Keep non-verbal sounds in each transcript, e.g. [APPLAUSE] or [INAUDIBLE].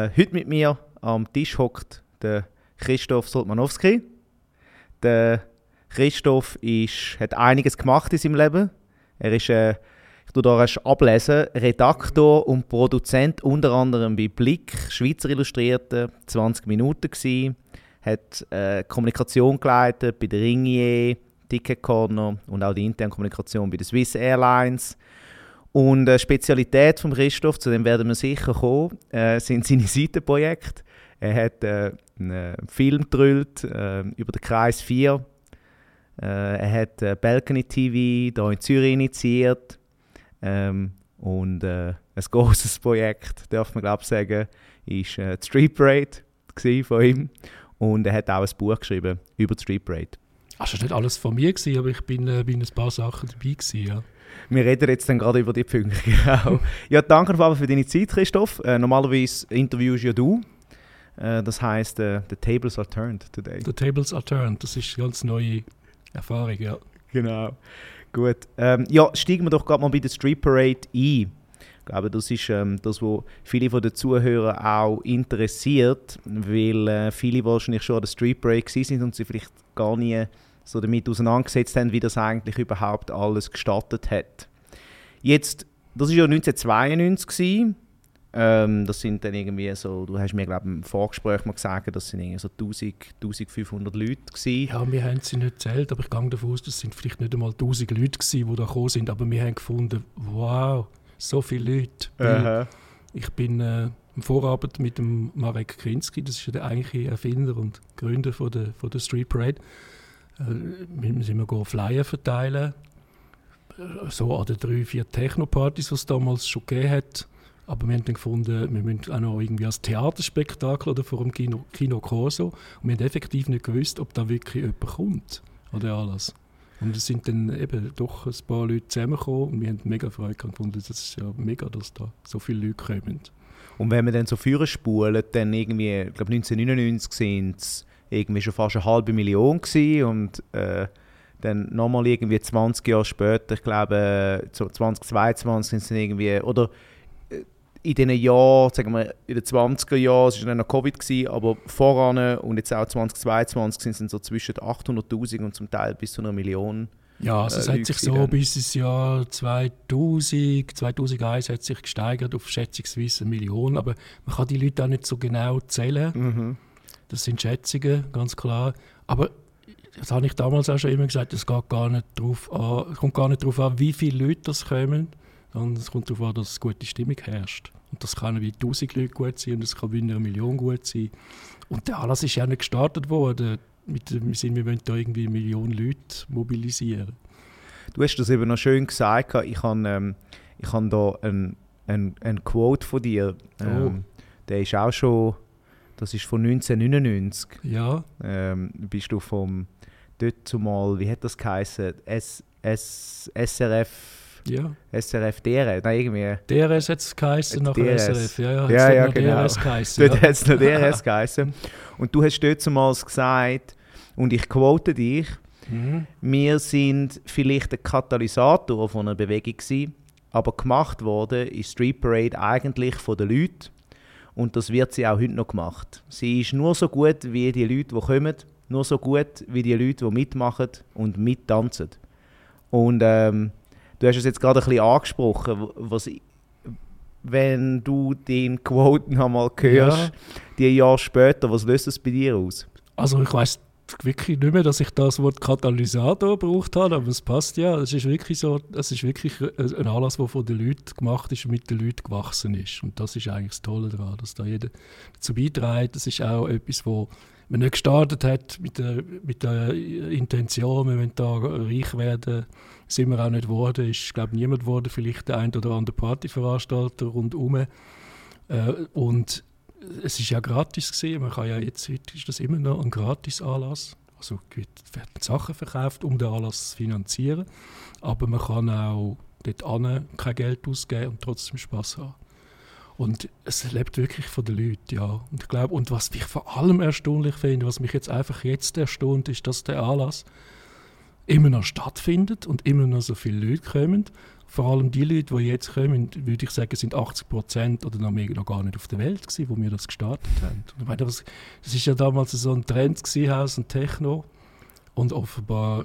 Äh, heute mit mir am Tisch hockt der Christoph Soltmanowski. Der Christoph ist, hat einiges gemacht in seinem Leben. Er ist, äh, ich tue ablesen, Redaktor und Produzent unter anderem bei Blick, Schweizer Illustrierte, 20 Minuten gewesen. Hat äh, Kommunikation geleitet bei der Ringier, Ticket Corner und auch die interne Kommunikation bei der Swiss Airlines. Und eine Spezialität von Christoph, zu dem werden wir sicher kommen, äh, sind seine [LAUGHS] Seitenprojekte. Er hat äh, einen Film gedrillt äh, über den Kreis 4. Äh, er hat äh, Balcony TV hier in Zürich initiiert. Ähm, und äh, ein [LAUGHS] großes Projekt, darf man glaube ich sagen, ist äh, die Street Parade von ihm. Und er hat auch ein Buch geschrieben über die Street Parade. Das war nicht alles von mir, aber ich bin äh, bei ein paar Sachen dabei. Gewesen, ja. Wir reden jetzt dann gerade über die Punkte. [LAUGHS] Genau. ja, danke für deine Zeit, Christoph. Äh, normalerweise interviewst ja du. Äh, das heißt, uh, the tables are turned today. The tables are turned. Das ist eine ganz neue Erfahrung, ja. Genau. Gut. Ähm, ja, steigen wir doch gerade mal bei der Street Parade ein. Ich glaube, das ist ähm, das, was viele von den Zuhörern auch interessiert, weil äh, viele wahrscheinlich schon an der Street Parade sind und sie vielleicht gar nie so damit auseinandergesetzt haben, wie das eigentlich überhaupt alles gestartet hat. Jetzt, das war ja 1992 ähm, das sind dann irgendwie so, du hast mir glaube im Vorgespräch mal gesagt, das sind irgendwie so 1000, 1500 Leute gewesen. Ja, wir haben sie nicht gezählt, aber ich gehe davon aus, das sind vielleicht nicht einmal 1000 Leute gewesen, die da gekommen sind, aber wir haben gefunden, wow, so viele Leute. Ich bin äh, im Vorabend mit dem Marek Krinsky, das ist ja der eigentliche Erfinder und Gründer von der, von der Street Parade, sind wir Flyer verteilen, äh, so an den drei, vier Techno-Partys, die es damals schon gegeben hat. Aber wir haben dann gefunden, wir müssen auch noch irgendwie als Theaterspektakel oder vor dem Kino, Kino Corso. Und wir haben effektiv nicht gewusst, ob da wirklich jemand kommt den Anlass. Und es sind dann eben doch ein paar Leute zusammengekommen und wir haben mega Freude gefunden. Das ist ja mega, dass da so viele Leute kommen. Und wenn wir dann so führen spulen, dann irgendwie, ich glaube 1999 sind es irgendwie schon fast eine halbe Million gewesen und äh, dann nochmal irgendwie 20 Jahre später, ich glaube so 2022 sind es dann irgendwie, oder äh, in diesen Jahren, sagen wir in den 20er Jahren, es war dann noch Covid, gewesen, aber voran und jetzt auch 2022 sind es so zwischen 800'000 und zum Teil bis zu einer Million. Ja, also es äh, hat sich so bis ins Jahr 2000, 2001 hat sich gesteigert auf schätzungsweise eine Million, aber man kann die Leute auch nicht so genau zählen. Mhm. Das sind Schätzungen, ganz klar. Aber das habe ich damals auch schon immer gesagt, es geht gar nicht drauf an, kommt gar nicht darauf an, wie viele Leute das kommen, sondern es kommt darauf an, dass gute Stimmung herrscht. Und das kann wie 1000 Leute gut sein und es kann wie eine Million gut sein. Und der Anlass ist ja nicht gestartet worden mit dem Sinn, wir wollen da irgendwie eine Million Leute mobilisieren. Du hast das eben noch schön gesagt. Ich habe, ähm, ich habe da ein, ein, ein Quote von dir. Oh. Ähm, oh. Der ist auch schon das ist von 1999. Ja. Ähm, bist du vom dort zumal, wie hat das geheißen? S, S, SRF. Ja. SRF DRS, nein, irgendwie. DRS hat es geheißen nach SRF, ja, ja. Ja, ja, genau. DRS geheißen, dort ja. hat es noch DRS geheißen. [LAUGHS] Und du hast dort zumal gesagt, und ich quote dich, mhm. wir sind vielleicht ein Katalysator von einer Bewegung gewesen, aber gemacht wurde ist Street Parade eigentlich von den Leuten, und das wird sie auch heute noch gemacht. Sie ist nur so gut wie die Leute, die kommen, nur so gut wie die Leute, die mitmachen und mittanzen. Und ähm, du hast es jetzt gerade ein bisschen angesprochen, was wenn du den Quote noch mal hörst, ja. die Jahre später, was löst das bei dir aus? Also ich weiß wirklich nicht mehr, dass ich das Wort Katalysator gebraucht habe, aber es passt ja. Es ist wirklich so, es ist wirklich ein Anlass, der von den Leuten gemacht ist und mit den Leuten gewachsen ist. Und das ist eigentlich das Tolle daran, dass da jeder dazu beiträgt. Das ist auch etwas, wo man nicht gestartet hat mit der, mit der Intention, wir wollen da reich werden, sind wir auch nicht geworden. Ist, glaube niemand geworden, vielleicht der ein oder andere Partyveranstalter rundherum. Äh, und es ist ja gratis gesehen. Man kann ja jetzt heute ist das immer noch ein gratis Anlass. Also werden Sachen verkauft, um den Anlass zu finanzieren, aber man kann auch dort an kein Geld ausgeben und trotzdem Spaß haben. Und es lebt wirklich von den Leuten, ja. Und ich glaube, und was ich vor allem erstaunlich finde, was mich jetzt einfach jetzt erstaunt, ist, dass der Anlass immer noch stattfindet und immer noch so viele Leute kommen. Vor allem die Leute, die jetzt kommen, würde ich sagen, sind 80 Prozent oder noch, mehr, noch gar nicht auf der Welt gewesen, wo wir das gestartet haben. Und ich meine, das, das ist ja damals so ein Trend gewesen, House und Techno. Und offenbar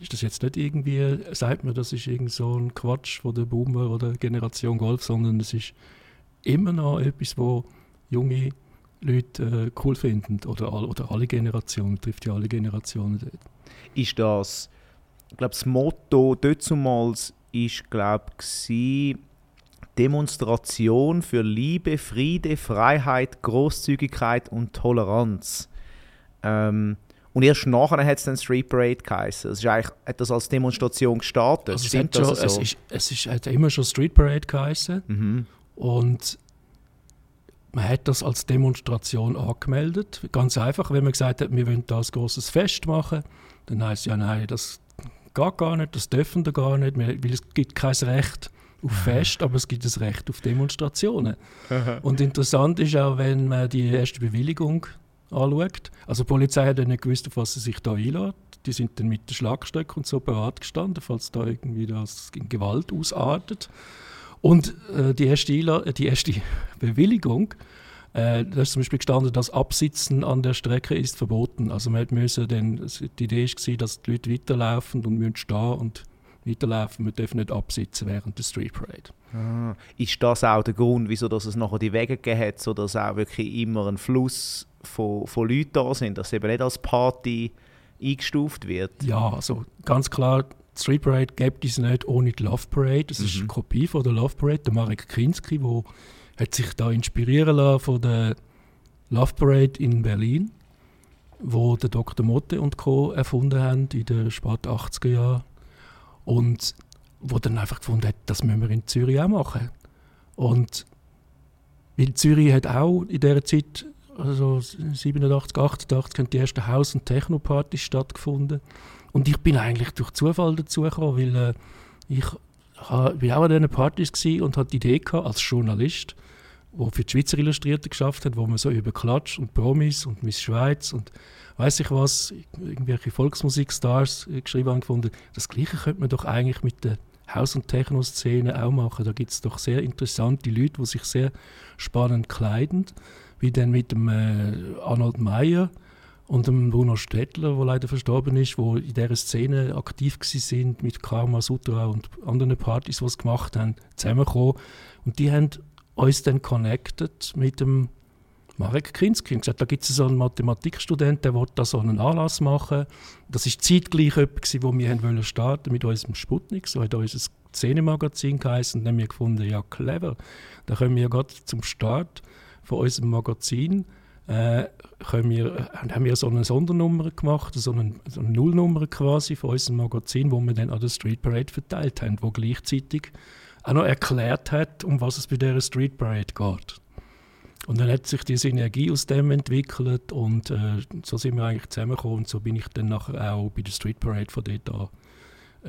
ist das jetzt nicht irgendwie, sagt man, das ist irgend so ein Quatsch von der Boomer oder Generation Golf, sondern es ist immer noch etwas, wo junge Leute äh, cool finden oder, oder alle Generationen, trifft ja alle Generationen dort. Ist das, ich glaube, das Motto dazumals ist, glaube ich, Demonstration für Liebe, Friede, Freiheit, Großzügigkeit und Toleranz. Ähm, und erst nachher hat es dann Street Parade geheißen. Es ist eigentlich, hat das als Demonstration gestartet. Also es, schon, so? es, ist, es ist, hat immer schon Street Parade geheißen mhm. und man hat das als Demonstration angemeldet. Ganz einfach, wenn man gesagt hat, wir wollen da ein großes Fest machen, dann heißt ja, nein, das geht gar nicht, das dürfen wir gar nicht, weil es gibt kein Recht auf Fest, aber es gibt ein Recht auf Demonstrationen. Und interessant ist auch, wenn man die erste Bewilligung anschaut. Also die Polizei hat nicht gewusst, auf was sie sich da einlädt. Die sind dann mit den Schlagstöcken und so parat gestanden, falls da irgendwie das in Gewalt ausartet. Und äh, die, erste Einla die erste [LAUGHS] Bewilligung, äh, da ist zum Beispiel gestanden, das Absitzen an der Strecke ist verboten. Also man müssen dann, die Idee war, dass die Leute weiterlaufen und müssen stehen und weiterlaufen. Wir dürfen nicht absitzen während der Street Parade. Ah, ist das auch der Grund, wieso dass es nachher die Wege gegeben hat, sodass auch wirklich immer ein Fluss von, von Leuten da sind, dass es eben nicht als Party eingestuft wird? Ja, also ganz klar, die Street Parade gibt es nicht ohne die Love Parade. Das ist Mhm. eine Kopie von der Love Parade. Der Marek Kinski, der hat sich da inspirieren lassen von der Love Parade in Berlin, wo der Dr. Motte und Co. erfunden haben in den spät 80er Jahren. Und wo dann einfach gefunden hat, das müssen wir in Zürich auch machen. Und weil Zürich hat auch in dieser Zeit, also 87, 88, haben die ersten Haus- und Techno-Partys stattgefunden. Und ich bin eigentlich durch Zufall dazu weil äh, ich bin auch an diesen Partys und hatte die Idee gehabt, als Journalist, der für die Schweizer Illustrierte geschafft hat, wo man so über Klatsch und Promis und Miss Schweiz und weiß ich was, irgendwelche Volksmusikstars äh, geschrieben haben, gefunden, das Gleiche könnte man doch eigentlich mit der Haus- und Techno-Szene auch machen. Da gibt es doch sehr interessante Leute, die sich sehr spannend kleiden, wie dann mit dem äh, Arnold Meyer und dem Bruno Stettler, der leider verstorben ist, wo in dieser Szene aktiv sind mit Karma Sutra und anderen Partys, die sie gemacht haben, zusammengekommen. Und die haben uns dann connected mit dem Marek Kinski und gesagt, da gibt es so einen Mathematikstudent, der will da so einen Anlass machen. Das ist zeitgleich etwas, wo wir wollen starten mit unserem Sputnik, so hat unser Szenemagazin geheißen. Und dann haben wir gefunden, ja clever, da können wir gerade zum Start von unserem Magazin äh, wir, äh, haben wir so eine Sondernummer gemacht, so eine, so eine Nullnummer quasi von unserem Magazin, wo wir dann an der Street Parade verteilt haben, wo gleichzeitig auch noch erklärt hat, um was es bei dieser Street Parade geht. Und dann hat sich die Synergie aus dem entwickelt und äh, so sind wir eigentlich zusammengekommen und so bin ich dann nachher auch bei der Street Parade von dort an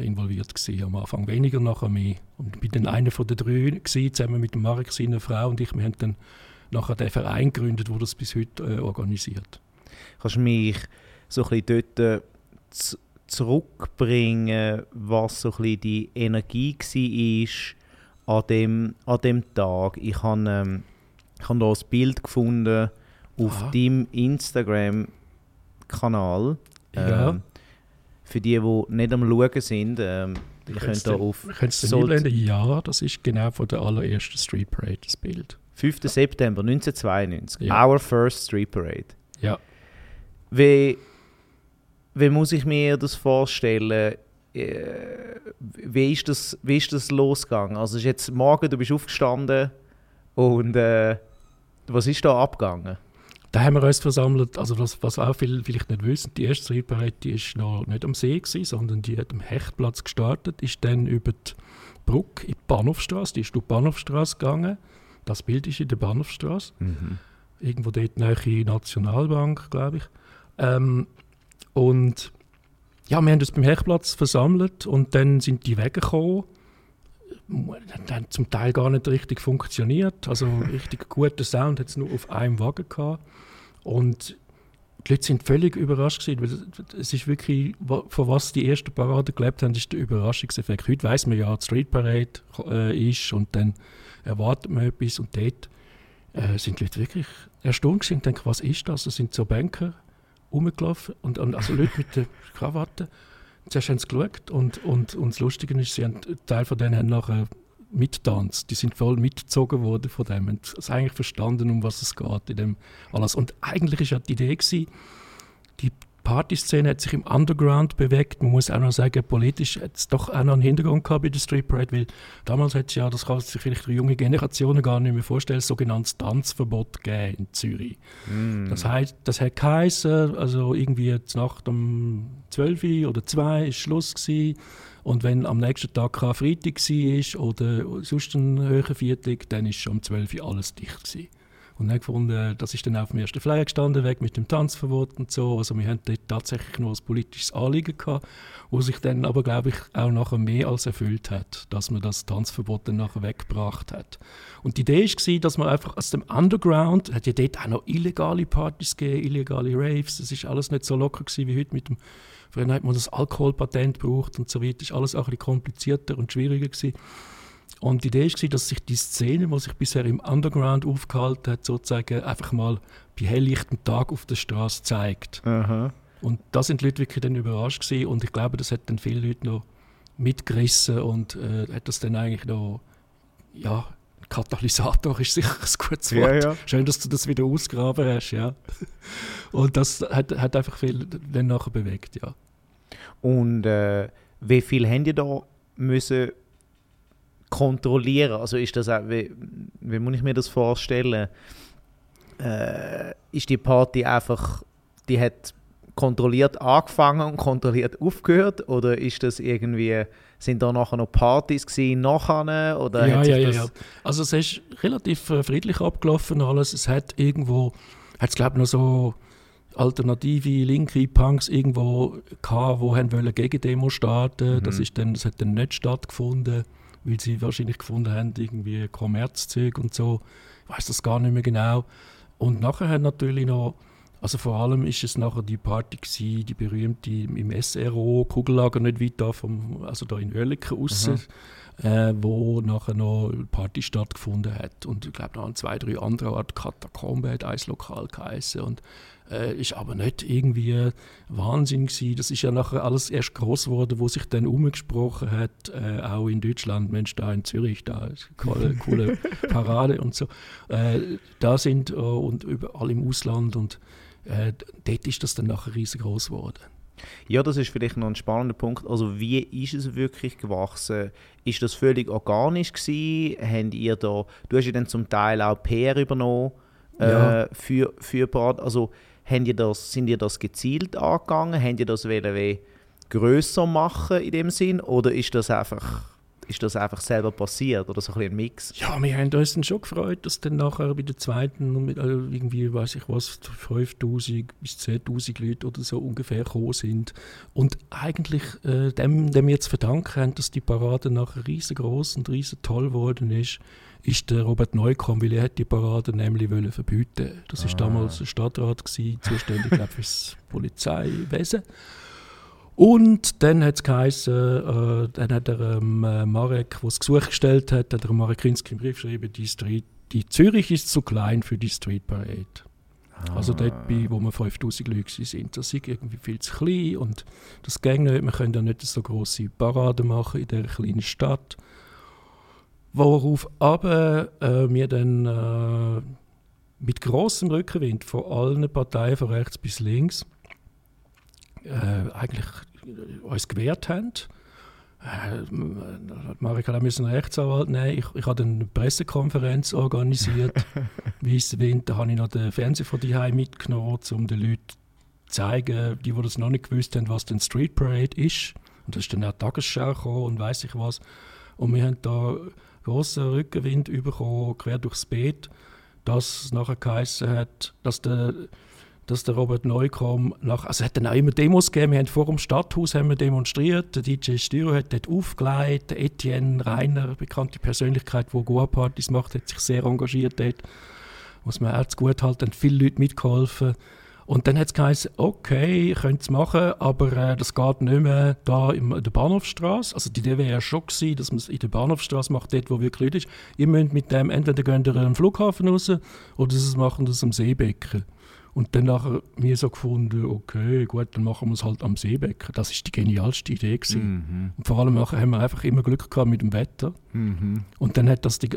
involviert gewesen. Am Anfang weniger, nachher mehr. Und bin dann einer von den drei gewesen, zusammen mit Marek, seiner Frau und ich. Wir haben dann nachher den Verein gegründet, der das bis heute äh, organisiert. Kannst du mich so ein bisschen dort äh, zurückbringen, was so ein bisschen die Energie war an dem, an dem Tag? Ich habe ähm, ich da ein Bild gefunden auf Aha. deinem Instagram-Kanal. Ja. Ähm, für die, die nicht am Schauen sind, ähm, ihr könnt da auf Könntest du einblenden? Ja, das ist genau von der allerersten Street Parade das Bild. 5. September 1992, Ja. Our First Street Parade. Ja. Wie, wie muss ich mir das vorstellen? Äh, Wie ist das, wie ist das losgegangen? Also ist jetzt morgen, du bist aufgestanden und äh, was ist da abgegangen? Da haben wir uns versammelt, also das, was auch viele vielleicht nicht wissen, die erste Street Parade die ist noch nicht am See gewesen, sondern die hat am Hechtplatz gestartet, ist dann über die Brücke in die Bahnhofstrasse, die ist durch die Bahnhofstrasse gegangen. Das Bild ist in der Bahnhofstrasse. irgendwo dort nahe Nationalbank, glaube ich. Ähm, und ja, wir haben uns beim Hechtplatz versammelt und dann sind die Wege gekommen. Die haben zum Teil gar nicht richtig funktioniert. Also [LAUGHS] richtig guter Sound hat es nur auf einem Wagen gehabt. Und die Leute sind völlig überrascht gewesen, weil es ist wirklich, von was die ersten Paraden gelebt haben, ist der Überraschungseffekt. Heute weiß man ja, die Street Parade äh, ist und dann erwartet man etwas und dort äh, sind die Leute wirklich erstaunt gewesen und denken, was ist das? Es sind so Banker rumgelaufen und, und also Leute mit der Krawatte. Zuerst haben sie geschaut und, und, und das Lustige ist, sie haben, Teil von denen haben nachher mittanzt. Die sind voll mitgezogen worden von dem. Und es eigentlich verstanden, um was es geht in dem alles. Und eigentlich ist ja die Idee gewesen, die Partyszene hat sich im Underground bewegt. Man muss auch noch sagen, politisch hat es doch auch noch einen Hintergrund gehabt bei der Street Parade, weil damals hat es ja, das kann sich vielleicht die junge Generationen gar nicht mehr vorstellen, ein sogenanntes Tanzverbot gegeben in Zürich. Mm. Das heißt, das hat geheißen, also irgendwie Nacht um 12 oder 2 ist Schluss gewesen und wenn am nächsten Tag kein Freitag war oder sonst ein höherer Viertag, dann ist schon um 12 Uhr alles dicht. Gewesen. Und dann gefunden, das ist dann auf dem ersten Flyer gestanden, weg mit dem Tanzverbot und so. Also wir haben dort tatsächlich noch ein politisches Anliegen gehabt, wo sich dann aber, glaube ich, auch nachher mehr als erfüllt hat, dass man das Tanzverbot dann nachher weggebracht hat. Und die Idee war, dass man einfach aus dem Underground, hat ja dort auch noch illegale Partys gegeben, illegale Raves, es ist alles nicht so locker gewesen wie heute mit dem Früher hat man das Alkoholpatent gebraucht und so weiter. War alles auch ein bisschen komplizierter und schwieriger. Gewesen. Und die Idee war, dass sich die Szene, die sich bisher im Underground aufgehalten hat, sozusagen einfach mal bei helllichtem Tag auf der Straße zeigt. Aha. Und da sind die Leute wirklich dann überrascht gewesen. und ich glaube, das hat dann viele Leute noch mitgerissen und äh, hat das dann eigentlich noch, ja, Katalysator ist sicher ein gutes Wort. Ja, ja. Schön, dass du das wieder ausgraben hast, ja. Und das hat, hat einfach viel dann nachher bewegt, ja. Und äh, wie viel haben die da müssen kontrollieren? Also ist das auch, wie, wie muss ich mir das vorstellen? Äh, ist die Party einfach, die hat kontrolliert angefangen und kontrolliert aufgehört oder ist das irgendwie sind da nachher noch Partys gewesen, nachher? Oder ja, ja, ja, ja. Also es ist relativ äh, friedlich abgelaufen alles. Es hat irgendwo, hat es glaube ich noch so alternative linke Punks irgendwo gehabt, die haben wollen Gegendemo starten. Mhm. Das, ist dann, das hat dann nicht stattgefunden, weil sie wahrscheinlich gefunden haben, irgendwie Kommerzzüge und so. Ich weiß das gar nicht mehr genau. Und nachher hat natürlich noch also vor allem ist es nachher die Party gewesen, die berühmte im SRO, Kugellager nicht weit da, vom, also da in Oerlikon raus, äh, wo nachher noch eine Party stattgefunden hat. Und ich glaube noch an zwei, drei andere Orte, Katakombe hat ein Lokal geheißen und äh, ist aber nicht irgendwie Wahnsinn gewesen. Das ist ja nachher alles erst groß geworden, wo sich dann umgesprochen hat, äh, auch in Deutschland, Mensch, da in Zürich, da ist coole, [LAUGHS] coole Parade und so. Äh, da sind äh, und überall im Ausland und äh, dort ist das dann nachher riesengroß geworden. Ja, das ist vielleicht noch ein spannender Punkt. Also wie ist es wirklich gewachsen? Ist das völlig organisch gewesen? Habt ihr da, du hast ja dann zum Teil auch PR übernommen äh, ja. für, für Bad. Also habt ihr das, sind ihr das gezielt angegangen? Habt ihr das wollen, grösser machen in dem Sinn? Oder ist das einfach ist das einfach selber passiert oder so ein, ein Mix? Ja, wir haben uns dann schon gefreut, dass dann nachher bei der zweiten mit, also irgendwie, weiß ich was, 5000 bis 10.000 Leute oder so ungefähr gekommen sind. Und eigentlich äh, dem, dem wir zu verdanken haben, dass die Parade nachher riesengroß und riesen toll geworden ist, ist der Robert Neukomm, weil er hat die Parade nämlich wollen verbieten. Das war ah. damals der Stadtrat gewesen, zuständig für das [LAUGHS] Polizeiwesen. Und dann hat es geheißen, äh, dann hat der ähm, Marek, der das Gesuch gestellt hat, hat der Marek Kinski einen Brief geschrieben, die, Street, die Zürich ist zu klein für die Street Parade. Ah. Also dort, bei, wo wir 5000 Leute sind. Das ist irgendwie viel zu klein und das geht nicht. Wir können ja nicht so große Paraden machen in dieser kleinen Stadt. Worauf aber äh, wir dann äh, mit großem Rückenwind von allen Parteien von rechts bis links äh, eigentlich uns gewehrt haben. Äh, Marika, müssen einen Rechtsanwalt nehmen. Ich, ich habe eine Pressekonferenz organisiert. [LAUGHS] Weiss Wind, da habe ich noch den Fernseher von die mitgenommen, um den Leuten zu zeigen, die, die das noch nicht gewusst haben, was denn Street Parade ist. Und da ist dann auch Tagesschau gekommen und weiß ich was. Und wir haben da grossen Rückenwind bekommen, quer durchs Beet, dass nachher geheißen hat, dass der dass der Robert Neukomm nach, also es hat dann auch immer Demos gegeben, wir haben vor dem Stadthaus haben wir demonstriert, der DJ Styro hat dort aufgelegt, Etienne Reiner, bekannte Persönlichkeit, die Goa-Partys macht, hat sich sehr engagiert dort, muss man auch zu gut halten, haben viele Leute mitgeholfen Und dann hat es geheißen, okay, könnt es machen, aber äh, das geht nicht mehr da in der Bahnhofstraße. Also die Idee wäre ja schon gewesen, dass man es in der Bahnhofstraße macht, dort wo wirklich Leute ist. Ihr müsst mit dem, entweder gehen ihr am Flughafen raus oder sie machen das am Seebecken. Und dann nachher mir so gefunden, okay, gut, dann machen wir es halt am Seebecken. Das ist die genialste Idee gewesen. Mhm. Und vor allem nachher haben wir einfach immer Glück gehabt mit dem Wetter. Mhm. Und dann hat das, die,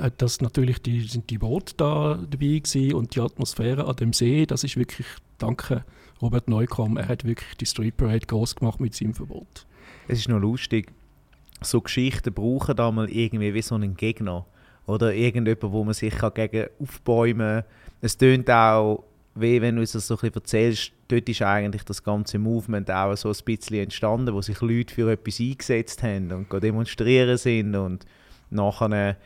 hat das natürlich die, sind die Boote da dabei gewesen und die Atmosphäre an dem See, das ist wirklich, danke Robert Neukomm, er hat wirklich die Street Parade groß gemacht mit seinem Verbot. Es ist noch lustig, so Geschichten brauchen da mal irgendwie wie so einen Gegner. Oder irgendjemand, wo man sich gegen aufbäumen kann. Es tönt auch, wie wenn du es so ein bisschen erzählst, dort ist eigentlich das ganze Movement auch so ein bisschen entstanden, wo sich Leute für etwas eingesetzt haben und demonstrieren sind und nachher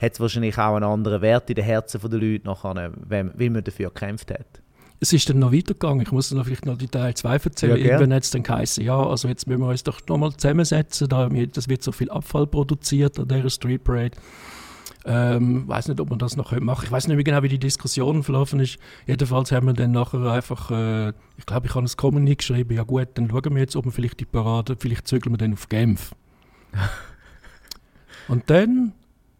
hat es wahrscheinlich auch einen anderen Wert in den Herzen der Leute, nachher, wenn, wie man dafür gekämpft hat. Es ist dann noch weitergegangen. Ich muss dann vielleicht noch die Teil 2 erzählen. Ja. Irgendwann hat es dann geheißen, ja, also jetzt müssen wir uns doch nochmal zusammensetzen. Da, das wird so viel Abfall produziert an dieser Street Parade. Ähm, weiß nicht, ob man das noch machen. Ich weiß nicht mehr genau, wie die Diskussion verlaufen ist. Jedenfalls haben wir dann nachher einfach, äh, ich glaube, ich habe ein Kommuniqué geschrieben, ja gut, dann schauen wir jetzt, ob wir vielleicht die Parade, vielleicht zügeln wir dann auf Genf. [LAUGHS] Und dann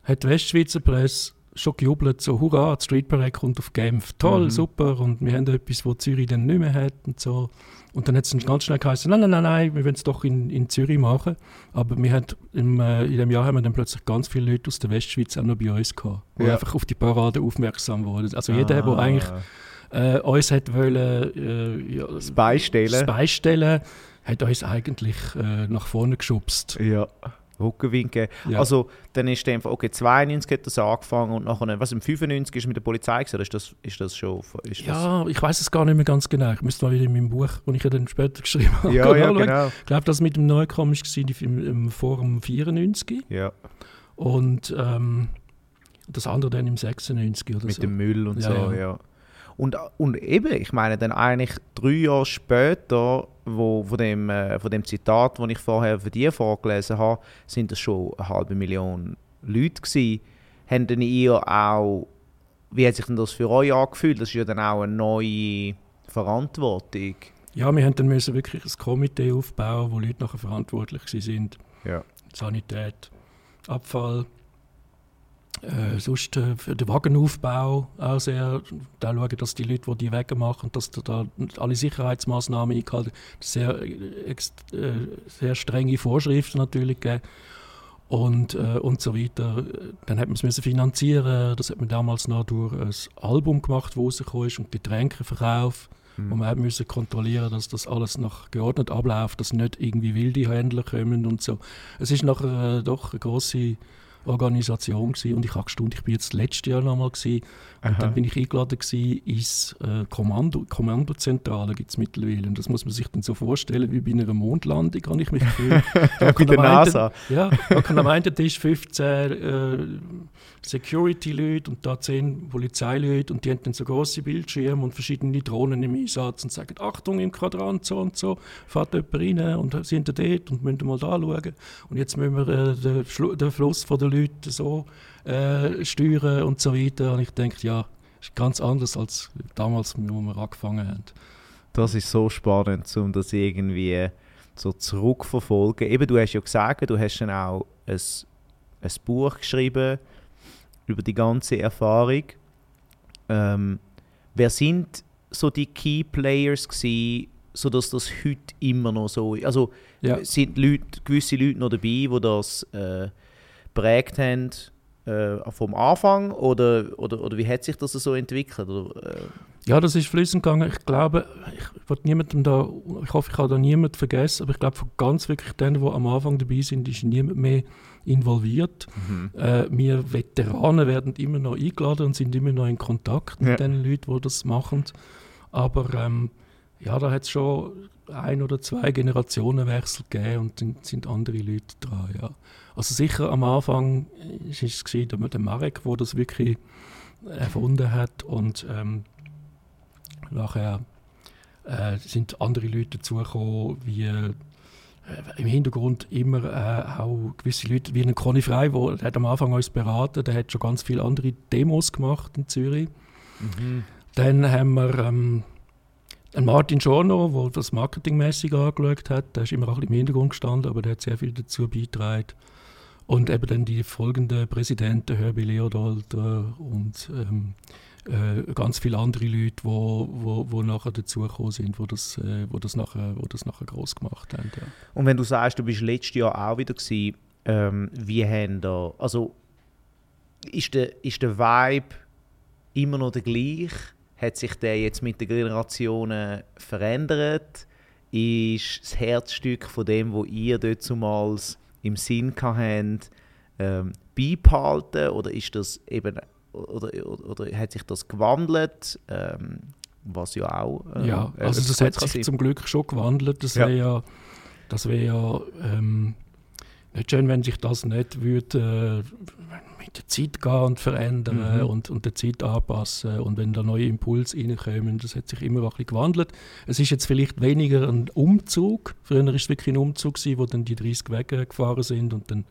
hat die Westschweizer Presse schon gejubelt, so hurra, die Street Parade kommt auf Genf. Toll, Mhm. super. Und wir haben etwas, was Zürich dann nicht mehr hat und so. Und dann hat es ganz schnell geheißen, nein, nein, nein, nein, wir wollen es doch in, in Zürich machen. Aber wir haben im, äh, in dem Jahr haben wir dann plötzlich ganz viele Leute aus der Westschweiz auch noch bei uns gehabt, die Ja. einfach auf die Parade aufmerksam wurden. Also jeder, der Ah, eigentlich äh, uns hat wollen, äh, ja, das Beistellen. das beistellen, hat uns eigentlich äh, nach vorne geschubst. Ja. Rückenwinken. Ja. Also, dann ist der Fall, okay, 92 hat das angefangen und nachher, was, im 95 ist mit der Polizei gewesen, oder ist das, ist das schon, ist das, Ja, ich weiß es gar nicht mehr ganz genau. Ich müsste mal wieder in meinem Buch, das ich ja dann später geschrieben habe, ja, ja, genau. Ich glaube, das mit dem Neukommen war im, im Forum 94 Ja, und ähm, das andere dann im 96 oder mit so. dem Müll und Ja, so, ja. ja. Und, und eben, ich meine, dann eigentlich drei Jahre später, wo, von, dem, äh, von dem Zitat, das ich vorher für dich vorgelesen habe, sind das schon eine halbe Million Leute gewesen. Haben denn ihr auch, wie hat sich denn das für euch angefühlt? Das ist ja dann auch eine neue Verantwortung. Ja, wir haben dann müssen wirklich ein Komitee aufbauen, wo Leute nachher verantwortlich sind. Ja. Sanität, Abfall, äh, sonst äh, für den Wagenaufbau auch sehr, da schauen, dass die Leute, die die Wege machen, dass da, alle Sicherheitsmaßnahmen eingehalten sehr, äh, äh, sehr strenge Vorschriften natürlich gegeben. Und, äh, und so weiter. Dann hat man es müssen finanzieren, das hat man damals noch durch ein Album gemacht, das rausgekommen ist und Getränkeverkauf wo man hat müssen kontrollieren, dass das alles noch geordnet abläuft, dass nicht irgendwie wilde Händler kommen und so. Es ist nachher äh, doch eine große Organisation gewesen und ich habe gestaunt, ich bin jetzt letztes Jahr nochmal gewesen und Aha. dann bin ich eingeladen gewesen ins äh, Kommando, Kommandozentrale gibt es mittlerweile und das muss man sich dann so vorstellen wie bei einer Mondlandung, habe ich mich gefühlt. [LAUGHS] Da Bei der einen- NASA. ja, da kann am einen Tisch 15 äh, Security-Leute und da 10 Polizeileute und die haben dann so große Bildschirme und verschiedene Drohnen im Einsatz und sagen, Achtung, im Quadrant so und so, fährt jemand rein und sind da dort und müssen mal da schauen. Und jetzt müssen wir äh, den, den Fluss von den Leuten so äh, steuern und so weiter. Und ich denke, ja, ist ganz anders als damals, wo wir angefangen haben. Das ist so spannend, um das irgendwie so zurückverfolgen. Eben, du hast ja gesagt, du hast dann auch ein, ein Buch geschrieben über die ganze Erfahrung. Ähm, wer sind so die Key Players gewesen, sodass das heute immer noch so ist? Also Ja. sind Leute, gewisse Leute noch dabei, die das äh, prägt haben äh, vom Anfang oder, oder, oder wie hat sich das so entwickelt? Oder, äh, Ja, das ist fließend gegangen. Ich glaube, ich niemandem da, ich hoffe, ich habe da niemanden vergessen, aber ich glaube, von ganz wirklich denen, die am Anfang dabei sind, ist niemand mehr involviert. mhm. Äh, wir Veteranen werden immer noch eingeladen und sind immer noch in Kontakt mit Ja. den Leuten, die das machen. Aber ähm, ja, da hat es schon ein oder zwei Generationenwechsel gegeben und dann sind andere Leute dran. Ja. Also sicher am Anfang ist es gewesen, der, Marek, der das wirklich erfunden hat und ähm, nachher äh, sind andere Leute dazugekommen, wie äh, im Hintergrund immer äh, auch gewisse Leute, wie ein Conny Frey, der der hat am Anfang uns beraten, der hat schon ganz viele andere Demos gemacht in Zürich. Mhm. Dann haben wir ähm, ein Martin Schorno, der das marketingmäßig angeschaut hat, der ist immer auch im Hintergrund gestanden, aber der hat sehr viel dazu beigetragen. Und eben dann die folgenden Präsidenten, Herbie Leodold äh, und ähm, äh, ganz viele andere Leute, die wo, wo, wo nachher dazugekommen sind, wo das, äh, wo das nachher, wo das nachher groß gemacht haben. Ja. Und wenn du sagst, du bist letztes Jahr auch wieder gewesen, ähm, wie haben da, also ist der, ist der Vibe immer noch der gleiche? Hat sich der jetzt mit den Generationen verändert? Ist das Herzstück von dem, wo ihr dort zumals im Sinn habt, ähm, beibehalten oder ist das eben oder, oder, oder hat sich das gewandelt? Ähm, was ja auch. Äh, ja, also das hat sich sein. zum Glück schon gewandelt. Das ja. wäre ja, das wär ja ähm, nicht schön, wenn sich das nicht würde, äh, der Zeit gehen und verändern mhm. und, und der Zeit anpassen und wenn da neue Impulse reinkommen, das hat sich immer ein bisschen gewandelt. Es ist jetzt vielleicht weniger ein Umzug. Früher war es wirklich ein Umzug, gewesen, wo dann die 30 Wege gefahren sind und dann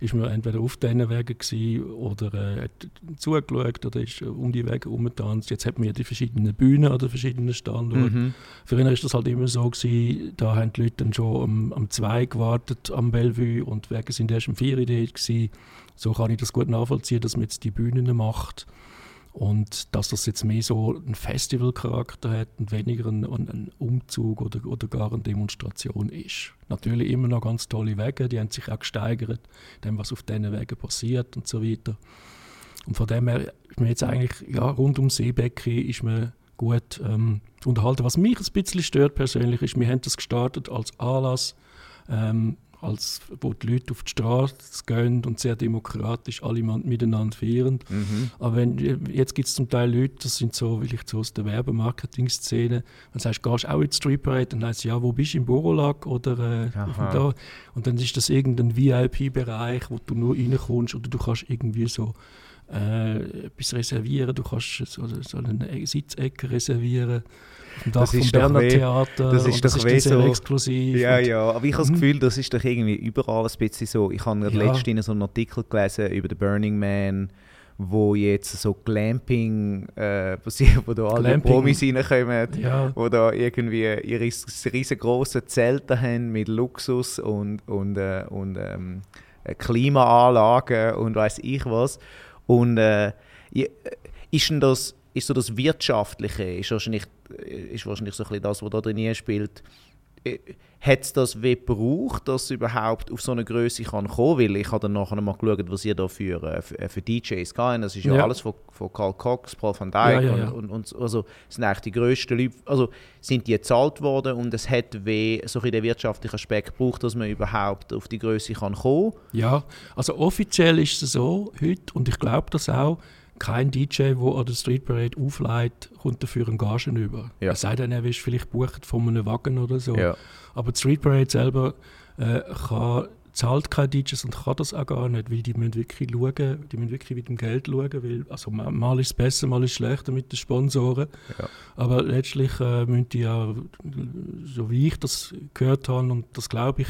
ist man entweder auf diesen Wegen oder äh, hat zugeschaut oder ist um die Wege herumgetanzt. Jetzt hat man ja die verschiedenen Bühnen oder verschiedenen Standorte. Mhm. Früher war das halt immer so, gewesen, da haben die Leute dann schon am, am 2 gewartet am Bellevue und die Wege sind erst am 4 dort gewesen. So kann ich das gut nachvollziehen, dass man jetzt die Bühnen macht. Und dass das jetzt mehr so einen Festivalcharakter hat und weniger ein, ein, Umzug oder, oder gar eine Demonstration ist. Natürlich immer noch ganz tolle Wege, die haben sich auch gesteigert, dem was auf diesen Wegen passiert und so weiter. Und von dem her ist man jetzt eigentlich, ja, rund um Seebecke ist man gut ähm, unterhalten. Was mich ein bisschen stört persönlich ist, wir haben das gestartet als Anlass, ähm, als wo die Leute auf die Straße gehen und sehr demokratisch alle miteinander feiern. Mhm. Aber wenn, jetzt gibt es zum Teil Leute, das sind so vielleicht so aus der Werbemarketing-Szene, dann sagst du, gehst auch in die Street Parade, dann heißt ja, wo bist du, im Borolag oder äh, da? Und dann ist das irgendein VIP-Bereich, wo du nur reinkommst oder du kannst irgendwie so äh, etwas reservieren, du kannst so, so eine Sitzecke reservieren das vom Berner weh, Theater das ist das doch ist so exklusiv. Ja, ja, aber ich habe das mhm. Gefühl, das ist doch irgendwie überall ein bisschen so. Ich habe ja. letztens so einen Artikel gelesen über den Burning Man, wo jetzt so Glamping äh, passiert, wo da alle. Promis reinkommen, ja. wo da irgendwie ihre riesengroßen Zelte haben mit Luxus und, und, äh, und ähm, Klimaanlagen und weiß ich was. Und äh, ist denn das ist so das Wirtschaftliche, ist wahrscheinlich, ist wahrscheinlich so ein bisschen das, was da drin spielt. Äh, hat es das wie gebraucht, dass es überhaupt auf so eine Größe kann kommen? Weil ich habe dann nachher mal geschaut, was ihr da für, äh, für, äh, für DJs gehen. Das ist ja, ja, alles von, von Carl Cox, Paul van Dyk ja, ja, und, und, und, also sind eigentlich die grössten Leute, also sind die gezahlt worden und es hat wie so ein den wirtschaftlichen Aspekt gebraucht, dass man überhaupt auf die Größe kann kommen. Ja, also offiziell ist es so heute und ich glaube das auch, kein DJ, der an der Street Parade aufleitet, kommt dafür einen Gagen über. Ja. Es sei denn, er ist vielleicht bucht von einem Wagen oder so. Ja. Aber die Street Parade selber äh, kann, zahlt keine DJs und kann das auch gar nicht, weil die müssen wirklich schauen, die müssen wirklich mit dem Geld schauen, weil also mal ist es besser, mal ist es schlechter mit den Sponsoren. Ja. Aber letztlich äh, müssen die ja, so wie ich das gehört habe, und das glaube ich,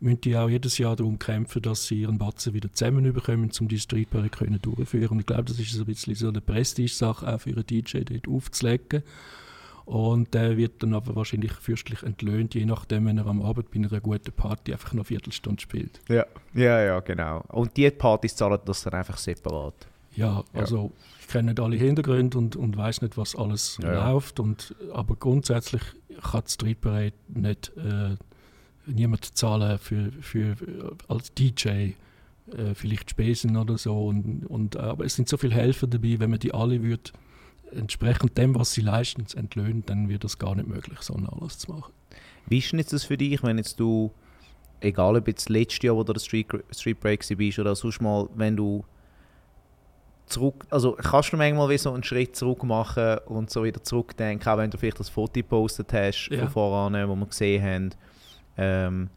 müssen die auch jedes Jahr darum kämpfen, dass sie ihren Batzen wieder zusammen bekommen, um die Streetbar zu durchführen. Und ich glaube, das ist so ein bisschen so eine Prestige-Sache auch für einen DJ dort aufzulegen. Und der wird dann aber wahrscheinlich fürstlich entlöhnt, je nachdem, wenn er am Abend bei einer guten Party einfach noch eine Viertelstunde spielt. Ja, ja, ja, genau. Und die Partys zahlen das dann einfach separat. Ja, also ja. ich kenne nicht alle Hintergründe und, und weiß nicht, was alles ja, läuft. Und, aber grundsätzlich kann die Street Parade nicht äh, niemand zahlen für, für, als DJ äh, vielleicht Spesen oder so. Und, und, aber es sind so viele Helfer dabei, wenn man die alle würde, entsprechend dem, was sie leisten, entlöhnen, dann wird das gar nicht möglich, so alles zu machen. Wie ist denn jetzt das für dich, wenn jetzt du, egal ob jetzt letztes Jahr, wo du der Street, Street Break bist oder sonst mal, wenn du zurück, also kannst du manchmal wie so einen Schritt zurück machen und so wieder zurückdenken, auch wenn du vielleicht das Foto gepostet hast ja. von voran, wo wir gesehen haben, ähm,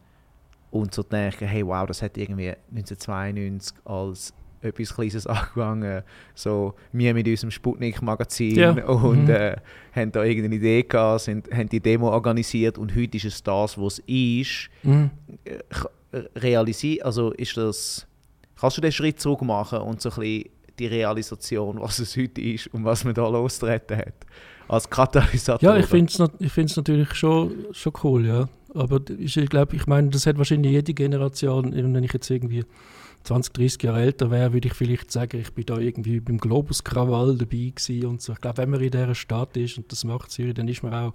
und so denken, hey wow, das hat irgendwie 1992 als etwas Kleines [LAUGHS] angefangen. So, wir mit unserem Sputnik-Magazin ja. [LAUGHS] und mhm. äh, haben da irgendeine Idee gehabt, sind, haben die Demo organisiert und heute ist es das, was es ist. Mhm. Äh, realisieren, also ist das, kannst du den Schritt zurück machen und so ein bisschen die Realisation, [LAUGHS] was es heute ist und was man da losgetreten hat. als Katalysator. Ja, ich finde es natürlich schon, schon cool, ja. Aber ich glaube, ich meine, das hat wahrscheinlich jede Generation, wenn ich jetzt irgendwie 20, 30 Jahre älter wäre, würde ich vielleicht sagen, ich bin da irgendwie beim Globus-Krawall dabei gewesen und so. Ich glaube, wenn man in dieser Stadt ist und das macht Zürich, dann ist man auch,